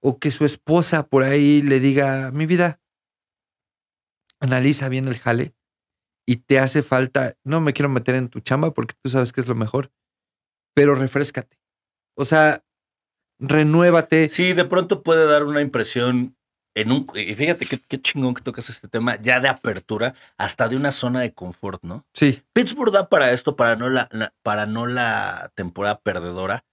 o que su esposa por ahí le diga, mi vida, analiza bien el jale y te hace falta, no me quiero meter en tu chamba porque tú sabes que es lo mejor, pero refrescate. O sea, renuévate. Sí, de pronto puede dar una impresión en un. Y fíjate qué, chingón que tocas este tema, ya de apertura, hasta de una zona de confort, ¿no? Sí. Pittsburgh da para esto, para no la, para no la temporada perdedora.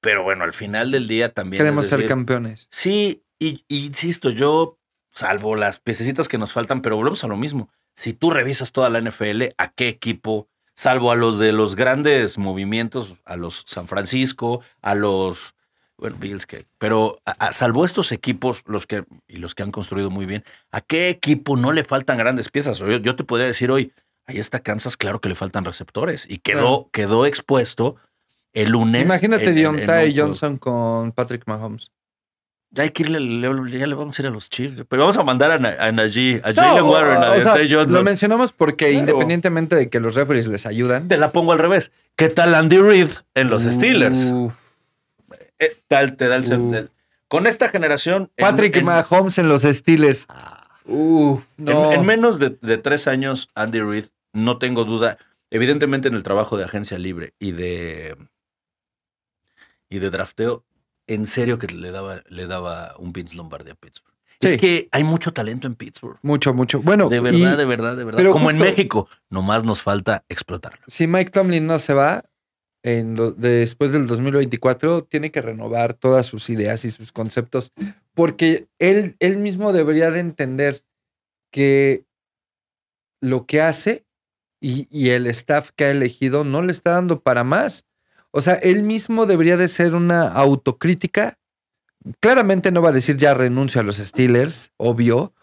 Pero bueno, al final del día también. Queremos ser campeones. Sí, y, y, insisto, yo, salvo las piececitas que nos faltan, pero volvemos a lo mismo. Si tú revisas toda la NFL, ¿a qué equipo? Salvo a los de los grandes movimientos, a los San Francisco, a los bueno, Bills que, pero a, salvo estos equipos, los que, y los que han construido muy bien, ¿a qué equipo no le faltan grandes piezas? Yo, yo te podría decir hoy, ahí está Kansas, claro que le faltan receptores, y quedó, quedó expuesto el lunes. Imagínate Diontae Johnson con Patrick Mahomes. Ya hay que irle, ya le vamos a ir a los Chiefs. Pero vamos a mandar a, a Najee, a Jalen Warren, a Diontae Johnson. Lo mencionamos porque independientemente de que los referees les ayudan. Te la pongo al revés. ¿Qué tal Andy Reid en los Steelers? Eh, tal te da el, Con esta generación. Patrick Mahomes en los Steelers. Ah. en, menos de, tres años, Andy Reid, no tengo duda. Evidentemente, en el trabajo de agencia libre y de. y de drafteo, en serio que le daba, le daba un Vince Lombardi a Pittsburgh. Es que hay mucho talento en Pittsburgh. Mucho, mucho. Bueno, de verdad, de verdad, de verdad. Como en México, nomás nos falta explotarlo. Si Mike Tomlin no se va, después del 2024 tiene que renovar todas sus ideas y sus conceptos, porque él, él mismo debería de entender que lo que hace y, y, el staff que ha elegido no le está dando para más. O sea, él mismo debería de ser una autocrítica. Claramente no va a decir ya renuncio a los Steelers, obvio.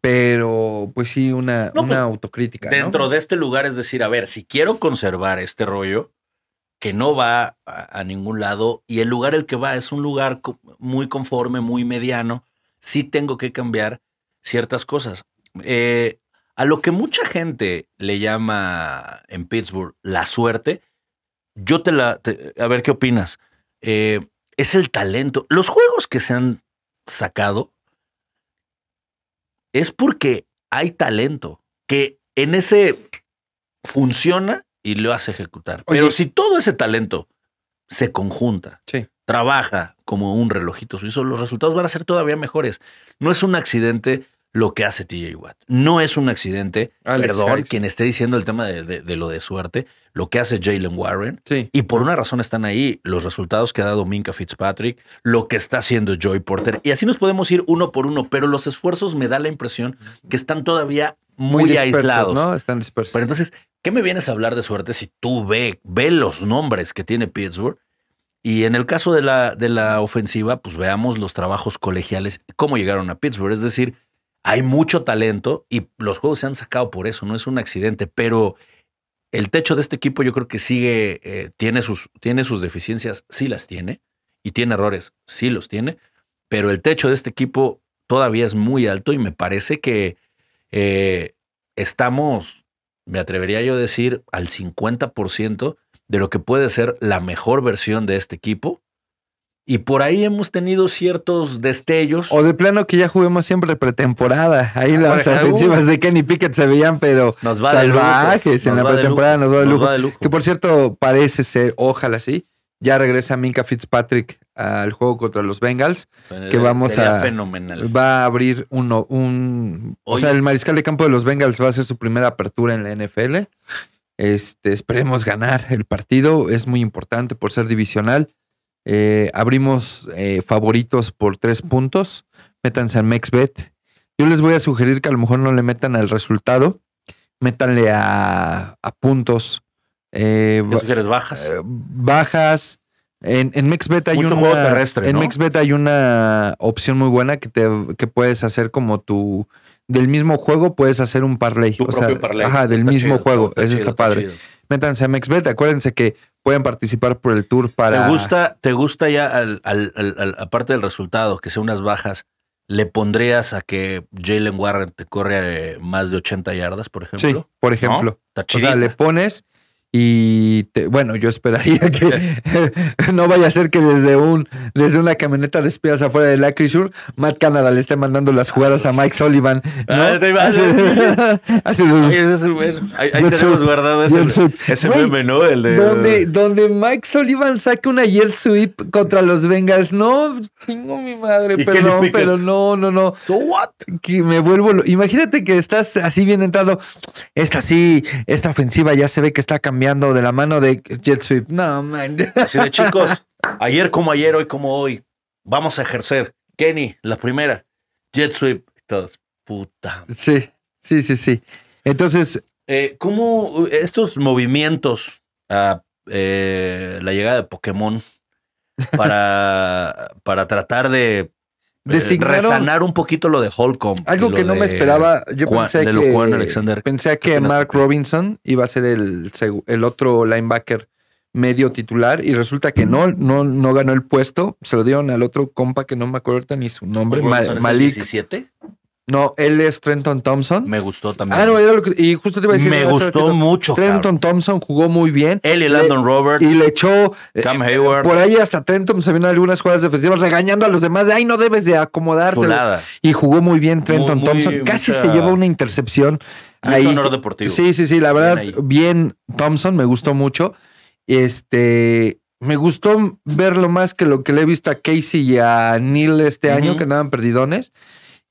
Pero pues sí, una, una pues, autocrítica. Dentro de este lugar es decir, a ver, si quiero conservar este rollo, que no va a, ningún lado y el lugar el que va es un lugar muy conforme, muy mediano, sí tengo que cambiar ciertas cosas. Eh, a lo que mucha gente le llama en Pittsburgh la suerte, yo te la... a ver qué opinas. Eh, es el talento. Los juegos que se han sacado es porque hay talento, que en ese funciona y lo hace ejecutar. Pero si todo ese talento se conjunta, trabaja como un relojito suizo, los resultados van a ser todavía mejores. No es un accidente lo que hace TJ Watt. No es un accidente, perdón, quien esté diciendo el tema de, lo de suerte, lo que hace Jalen Warren. Y por una razón están ahí los resultados que ha dado Minka Fitzpatrick, lo que está haciendo Joy Porter. Y así nos podemos ir uno por uno, pero los esfuerzos me da la impresión que están todavía muy, aislados. ¿no? Están dispersos. Pero entonces, ¿qué me vienes a hablar de suerte si tú ve, ve los nombres que tiene Pittsburgh? Y en el caso de la, de la ofensiva, pues veamos los trabajos colegiales, cómo llegaron a Pittsburgh. Es decir, hay mucho talento y los juegos se han sacado por eso, no es un accidente, pero el techo de este equipo yo creo que sigue, eh, tiene, sus, tiene sus deficiencias, sí las tiene, y tiene errores, sí los tiene, pero el techo de este equipo todavía es muy alto y me parece que eh, estamos, me atrevería yo a decir, al 50% de lo que puede ser la mejor versión de este equipo. Y por ahí hemos tenido ciertos destellos. O de plano que ya juguemos siempre pretemporada. Ahí ah, las ofensivas de Kenny Pickett se veían, pero nos va salvajes en la pretemporada, nos va de lujo. Que por cierto, parece ser, ojalá sí, ya regresa Minka Fitzpatrick al juego contra los Bengals, que vamos a fenomenal. va a abrir uno un o sea, el mariscal de campo de los Bengals va a hacer su primera apertura en la NFL. Este, esperemos ganar el partido, es muy importante por ser divisional. Eh, abrimos eh, favoritos por tres puntos. Métanse al MexBet. Yo les voy a sugerir que a lo mejor no le metan al resultado, métanle a, a puntos eh, bajas? Eh, bajas. En, en MixBet hay una. En hay una opción muy buena que te que puedes hacer como tu del mismo juego puedes hacer un parlay. Tu o sea, parlay. ajá, del Está mismo chido, juego. está Eso chido, está está padre. chido. Métanse a MexBet. Acuérdense que pueden participar por el tour para. ¿Te gusta, te gusta ya, al, al- al- al- aparte del resultado, que sea unas bajas, le pondrías a que Jalen Warren te corre eh, más de 80 yardas, por Sí, ejemplo? por ejemplo. Está O sea, le pones y te- bueno, yo esperaría que no vaya a ser que desde un desde una camioneta de espías afuera de Acrisure, Matt Canada le esté mandando las jugadas a Mike Sullivan. ¿no? Ah, te Ay, ese es bueno. Ahí, ahí tenemos sweep. guardado ese, ese Güey, meme, ¿no? El de. donde, donde Mike Sullivan saque una jet sweep contra los Bengals. No, chingo mi madre, perdón, pero no, no, no. So what? que me vuelvo. Imagínate que estás así bien entrado. Esta sí, esta ofensiva ya se ve que está cambiando de la mano de Jet Sweep. No, man. Así de chicos, ayer como ayer, hoy como hoy, vamos a ejercer. Kenny, la primera. Jet sweep. Todos, puta. Sí, sí, sí, sí. Entonces, Eh, ¿Cómo estos movimientos a eh, la llegada de Pokémon para, para tratar de eh, Designaron- resanar un poquito lo de Holcomb? algo que no me esperaba. Yo Juan- pensé que. Alexander. Pensé ¿Qué que Mark? Robinson iba a ser el, otro linebacker medio titular y resulta que no, no, no ganó el puesto. Se lo dieron al otro compa que no me acuerdo ni su nombre. Ma- Robinson es el Malik. 17. No, él es Trenton Thompson. Me gustó también. Ah, no, era lo que- y justo te iba a decir. me gustó Trenton- mucho. Trenton cabrón. Thompson jugó muy bien. Él y Le- Landon Roberts. Y le echó. eh, Cam Hayward. Por ahí hasta Trenton se vino algunas jugadas defensivas regañando a los demás de ay, no debes de acomodarte. Chulada. Y jugó muy bien Trenton Muy- Thompson. muy- Casi mucha- se llevó una intercepción. Ahí. honor deportivo. Sí, sí, sí. La verdad, bien, Thompson, me gustó mucho. Este. Me gustó verlo más que lo que le he visto a Casey y a Neil este año, que andaban perdidones.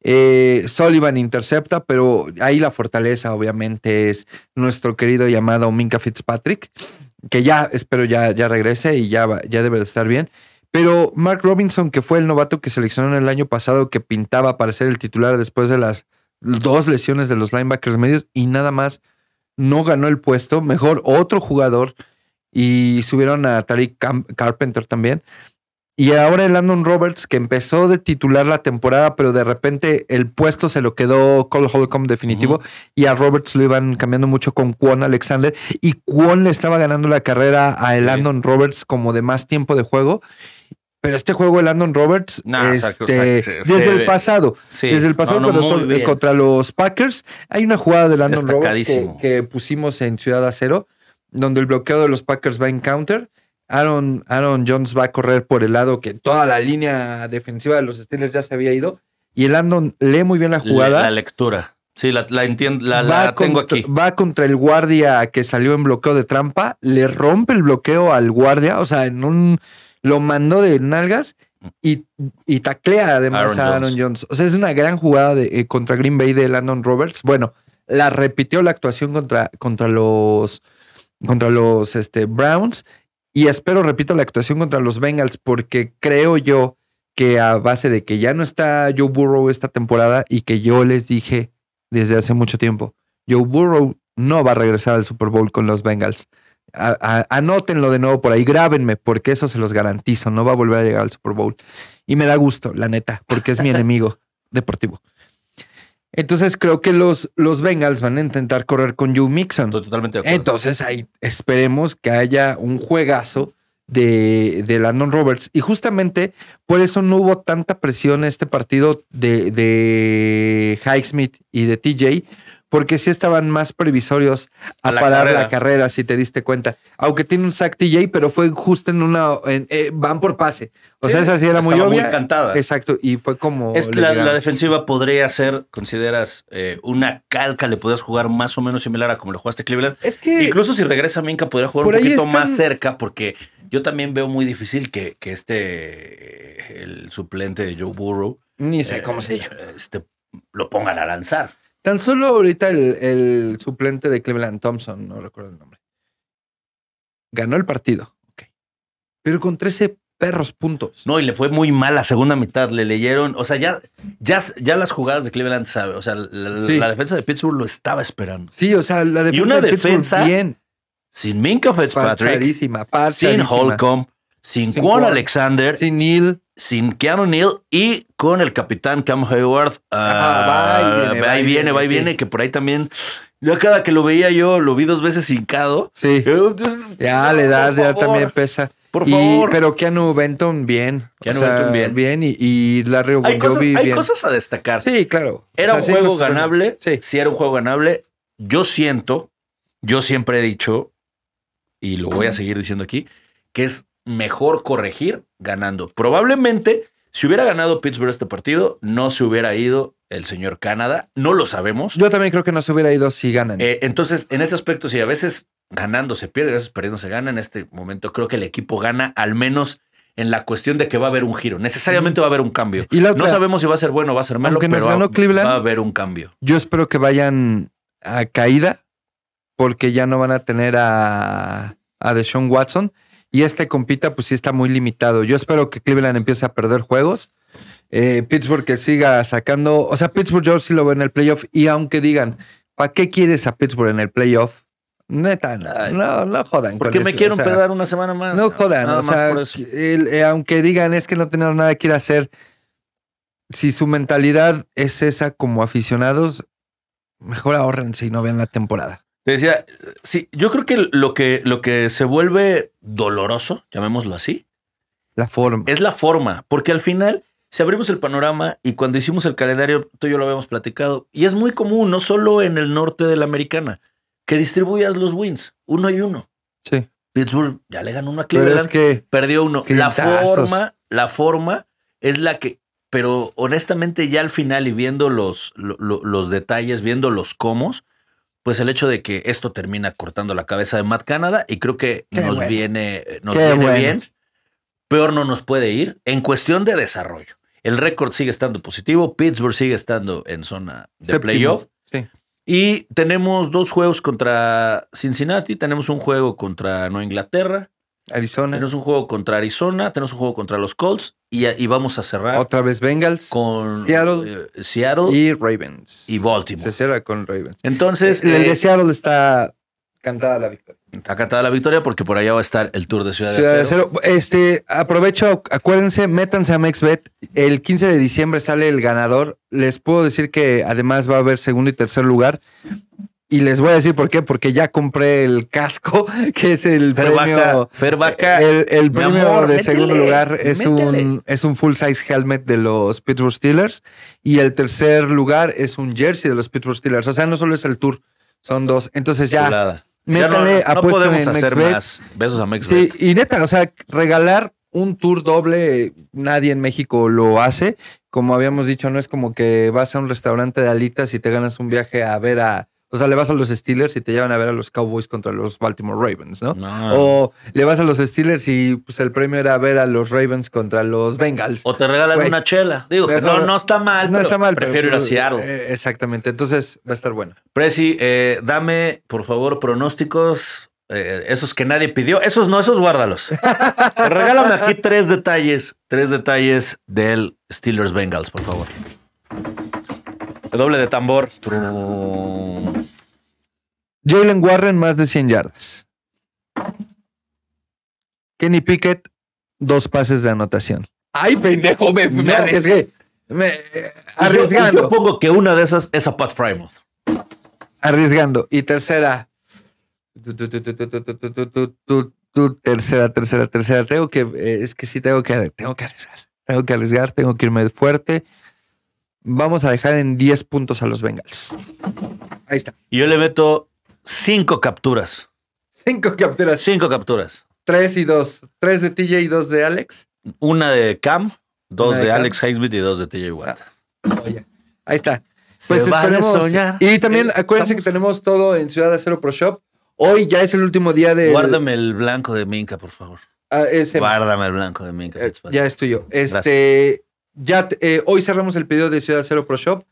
Eh, Sullivan intercepta, pero ahí la fortaleza, obviamente, es nuestro querido llamado Minka Fitzpatrick, que ya espero ya, ya regrese y ya, ya debe de estar bien. Pero Mark Robinson, que fue el novato que seleccionaron el año pasado, que pintaba para ser el titular después de las dos lesiones de los linebackers medios y nada más, no ganó el puesto. Mejor otro jugador y subieron a Tariq Carpenter también. Y ahora el Landon Roberts, que empezó de titular la temporada, pero de repente el puesto se lo quedó Cole Holcomb definitivo. Y a Roberts lo iban cambiando mucho con Kwon Alexander. Y Kwon le estaba ganando la carrera a el Sí. Landon Roberts como de más tiempo de juego. Pero este juego de Landon Roberts, No, este, desde el pasado, Sí. desde el pasado No, no, contra los Packers, hay una jugada de Landon Roberts que, que pusimos en Ciudad Acero, donde el bloqueo de los Packers va en counter. Aaron, Aaron Jones va a correr por el lado que toda la línea defensiva de los Steelers ya se había ido. Y el Landon lee muy bien la jugada. La, lectura. Sí, la, la entiendo, la, tengo contra, aquí. va contra el guardia que salió en bloqueo de trampa, le rompe el bloqueo al guardia, o sea, en un lo mandó de nalgas y, y taclea además Aaron a Aaron Jones. Jones. O sea, es una gran jugada de, eh, contra Green Bay de Landon Roberts. Bueno, la repitió la actuación contra, contra los contra los este, Browns y espero repito la actuación contra los Bengals porque creo yo que a base de que ya no está Joe Burrow esta temporada y que yo les dije desde hace mucho tiempo, Joe Burrow no va a regresar al Super Bowl con los Bengals. A- a- anótenlo de nuevo por ahí, grábenme, porque eso se los garantizo, no va a volver a llegar al Super Bowl. Y me da gusto, la neta, porque es mi enemigo deportivo. Entonces creo que los, los Bengals van a intentar correr con Joe Mixon. Estoy totalmente de acuerdo. Entonces ahí esperemos que haya un juegazo de, de Landon Roberts. Y justamente por eso no hubo tanta presión en este partido de, de Highsmith y de TJ, porque sí estaban más previsorios a, A la parar carrera. la carrera, si te diste cuenta. Aunque tiene un sack TJ, pero fue justo en una... en- eh, van por pase. O Sí, sea, esa sí era muy obvia. muy cantada. Exacto, y fue como... Es la, la defensiva podría ser, consideras, eh, una calca, le podrías jugar más o menos similar a como le jugaste Cleveland. Es que... Incluso si regresa Minka, podría jugar un poquito están- más cerca, porque yo también veo muy difícil que, que este, eh, el suplente de Joe Burrow, Ni sé eh, cómo se llama. este, lo pongan a lanzar. Tan solo ahorita el, el suplente de Cleveland Thompson, no recuerdo el nombre, ganó el partido, ok. Pero con 13 perros puntos. No, y le fue muy mal la segunda mitad. Le leyeron, o sea, ya, ya, ya las jugadas de Cleveland sabe, o sea, la, Sí. la defensa de Pittsburgh lo estaba esperando. Sí, o sea, la defensa una de Pittsburgh defensa bien, Sin Minka Fitzpatrick, parchadísima, sin. Holcomb, sin, Sin Quan. Alexander, sin, Sin. Keanu Neal y con el capitán Cam Hayward. Ajá, ah, va y viene, va y viene, viene, va y sí. viene, que por ahí también. Yo cada que lo veía yo, lo vi dos veces hincado. Sí. Ya, edad por ya también pesa. Por Y- favor. Pero Keanu Benton, bien. Keanu Benton, bien. y, y Larry Hay cosas, Ogunjobi, hay bien. cosas a destacar. Sí, claro. Era O sea, un juego ganable. Sí. Sí, era un juego ganable. Yo siento, yo siempre he dicho, y lo voy a seguir diciendo aquí, que es mejor corregir ganando. Probablemente, si hubiera ganado Pittsburgh este partido, no se hubiera ido el señor Canadá. No lo sabemos. Yo también creo que no se hubiera ido si ganan. Eh, entonces, en ese aspecto, si a veces ganando se pierde, a veces perdiendo se gana, en este momento creo que el equipo gana al menos en la cuestión de que va a haber un giro. Necesariamente va a haber un cambio. Y la no sabemos si va a ser bueno o va a ser malo, nos pero ganó Cleveland, va a haber un cambio. Yo espero que vayan a caída porque ya no van a tener a, a Deshaun Watson y este compita pues sí está muy limitado. Yo espero que Cleveland empiece a perder juegos. Eh, Pittsburgh que siga sacando, o sea, Pittsburgh yo sí lo veo en el playoff y aunque digan, ¿para qué quieres a Pittsburgh en el playoff? Neta, no, no, no jodan. Porque me quiero o sea, empedar una semana más. No jodan, Nada o más sea, por eso. el- eh, aunque digan es que no tenemos nada que ir a hacer, si su mentalidad es esa como aficionados, mejor ahorrense y no vean la temporada. Te decía, sí, yo creo que lo que, lo que se vuelve doloroso, llamémoslo así, La forma. es la forma. Porque al final, si abrimos el panorama y cuando hicimos el calendario, tú y yo lo habíamos platicado, y es muy común, no solo en el norte de la americana, que distribuyas los wins, uno y uno. Sí. Pittsburgh ya le ganó uno a Pero Cleveland. es que perdió uno. La forma, la forma es la que, pero honestamente ya al final y viendo los, lo- lo- los detalles, viendo los comos, pues el hecho de que esto termina cortando la cabeza de Matt Canada y creo que Qué nos bueno. viene, nos Qué viene bueno. bien. Peor no nos puede ir en cuestión de desarrollo. El récord sigue estando positivo, Pittsburgh sigue estando en zona de Séptimo. playoff. Sí. Y tenemos dos juegos contra Cincinnati, tenemos un juego contra Nueva Inglaterra, Arizona, tenemos un juego contra Arizona, tenemos un juego contra los Colts y, y vamos a cerrar otra vez Bengals con Seattle. eh, Seattle. y Ravens. y Baltimore. Se cierra con Ravens. Entonces, el de eh, Seattle está cantada la victoria. está la victoria porque por allá va a estar el Tour de Ciudad, Ciudad de de Acero. Acero. Este, aprovecho, acuérdense, métanse a MexBet. El 15 de diciembre sale el ganador. Les puedo decir que además va a haber segundo y tercer lugar. Y les voy a decir por qué, porque ya compré el casco, que es el Fer premio. Fer Vaca, el el mi premio amor, de métele, segundo lugar es métele. un, es un full size helmet de los Pittsburgh Steelers. Y el tercer lugar es un jersey de los Pittsburgh Steelers. O sea, no solo es el tour, son dos. Entonces ya, Chulada. métale, Ya no, no podemos en hacer más. Besos a Sí, MexBet. y neta, o sea, regalar un tour doble, nadie en México lo hace. Como habíamos dicho, no es como que vas a un restaurante de alitas y te ganas un viaje a ver a. O sea, le vas a los Steelers y te llevan a ver a los Cowboys contra los Baltimore Ravens, ¿no? No. O le vas a los Steelers y pues el premio era ver a los Ravens contra los Bengals. O te regalan una chela. Digo, que no, no está mal. no pero está mal, pero, Prefiero ir a pues, Seattle. eh, exactamente. Entonces va a estar bueno. Prezi, eh, dame, por favor, pronósticos. eh, esos que nadie pidió. Esos no, esos guárdalos. Regálame aquí tres detalles. Tres detalles del Steelers Bengals, por favor. Doble de tambor. Jalen Warren, más de 100 yardas. Kenny Pickett, dos pases de anotación. Ay, pendejo, me, me arriesgué. Arriesgando. Yo, pongo que una de esas es a Pat Frymouth. Arriesgando. Y tercera. tercera, tercera, tercera. Tengo que, es que sí, tengo que, tengo que arriesgar. Tengo que arriesgar, tengo que irme fuerte. Vamos a dejar en 10 puntos a los Bengals. Ahí está. Y yo le meto cinco capturas. Cinco capturas. Cinco capturas. Tres y dos. Tres de TJ y dos de Alex. Una de Cam, dos Una de, de. Alex Highsmith y dos de TJ Watt. Oye, ahí está. Se Pues vale esperemos. soñar. Y también Eh, acuérdense vamos. que tenemos todo en Ciudad de Acero Pro Shop. Hoy ya es el último día de. Guárdame el blanco de Minka, por favor. ese, Guárdame el blanco de Minka. eh, ya es tuyo. Este, ya eh, hoy cerramos el pedido de Ciudad de Acero Pro Shop.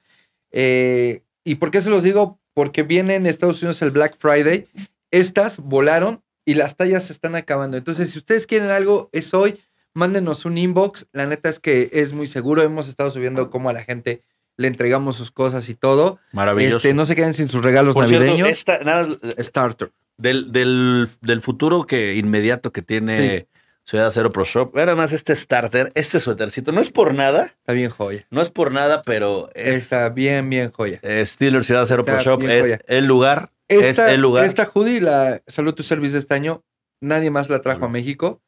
Eh, ¿Y por qué se los digo? Porque viene en Estados Unidos el Black Friday. Estas volaron y las tallas se están acabando. Entonces, si ustedes quieren algo, es hoy. Mándenos un inbox. La neta es que es muy seguro. Hemos estado subiendo cómo a la gente le entregamos sus cosas y todo. Maravilloso. Este, no se queden sin sus regalos Por cierto, navideños. esta, nada, Starter. del, del, del futuro que inmediato que tiene Ciudad Cero Pro Shop. Era más este starter, este suétercito. No es por nada, Está bien joya. no es por nada, pero es Está bien, bien joya. Steelers Ciudad Cero Pro Shop. Es joya. el lugar. Esta, es el lugar. esta hoodie, la Salud to Service de este año, nadie más la trajo a México.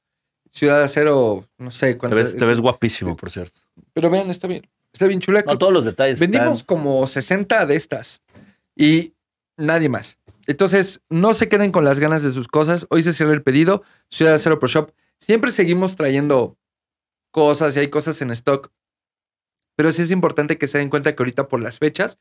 Ciudad Acero, no sé Te cuánto. ves, te ves guapísimo, por cierto. Pero vean, está bien. Está bien chula. No, todos los detalles. Vendimos están- como 60 de estas y nadie más. Entonces, no se queden con las ganas de sus cosas. Hoy se cierra el pedido. Ciudad de Cero Pro Shop. Siempre seguimos trayendo cosas y hay cosas en stock. Pero sí es importante que se den cuenta que ahorita por las fechas,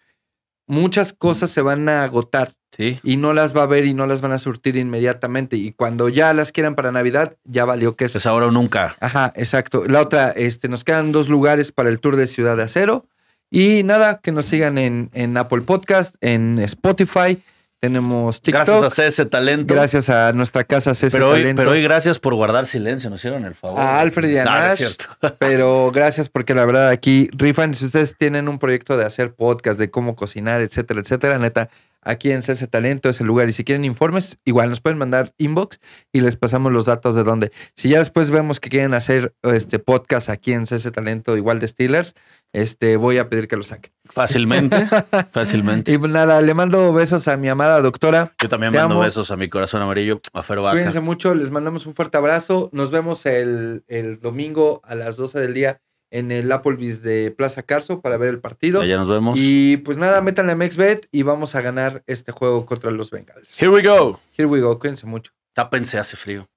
muchas cosas se van a agotar Sí. y no las va a ver y no las van a surtir inmediatamente. Y cuando ya las quieran para Navidad, ya valió que eso. Es ahora o nunca. Ajá, exacto. La otra, este, nos quedan dos lugares para el tour de Ciudad de Acero. Y nada, que nos sigan en, en Apple Podcast, en Spotify. Tenemos TikTok. Gracias a ese talento. Gracias a nuestra casa CS Pero hoy, Talento. pero hoy gracias por guardar silencio, nos hicieron el favor. A Alfred y a No, no es Nash. cierto. Pero gracias porque la verdad aquí rifan. Si ustedes tienen un proyecto de hacer podcast, de cómo cocinar, etcétera, etcétera, neta, aquí en CS Talento es el lugar. Y si quieren informes, igual nos pueden mandar inbox y les pasamos los datos de dónde. Si ya después vemos que quieren hacer este podcast aquí en CS Talento, igual de Steelers, este, voy a pedir que lo saquen. Fácilmente, fácilmente. Y nada, le mando besos a mi amada doctora. Yo también Te mando amo. besos a mi corazón amarillo, a Fer Vaca. Cuídense mucho, les mandamos un fuerte abrazo. Nos vemos el, el domingo a las 12 del día en el Applebee's de Plaza Carso para ver el partido. Allá nos vemos. Y pues nada, métanle a MexBet y vamos a ganar este juego contra los Bengals. Here we go. Here we go, cuídense mucho. Tápense, hace frío.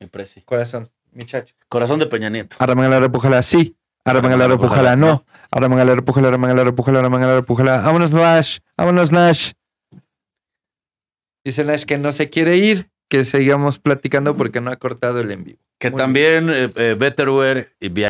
Mi preci. Corazón, muchacho. Corazón de Peña Nieto. Arramangala, repújala, sí. Arramangala, repújala, no. Arramangala, repújala, arramangala, repújala, arramangala, repújala. Vámonos, Nash. Vámonos, Nash. Dice Nash que no se quiere ir, que sigamos platicando porque no ha cortado el en vivo. Que Muy también eh, eh, Betterware y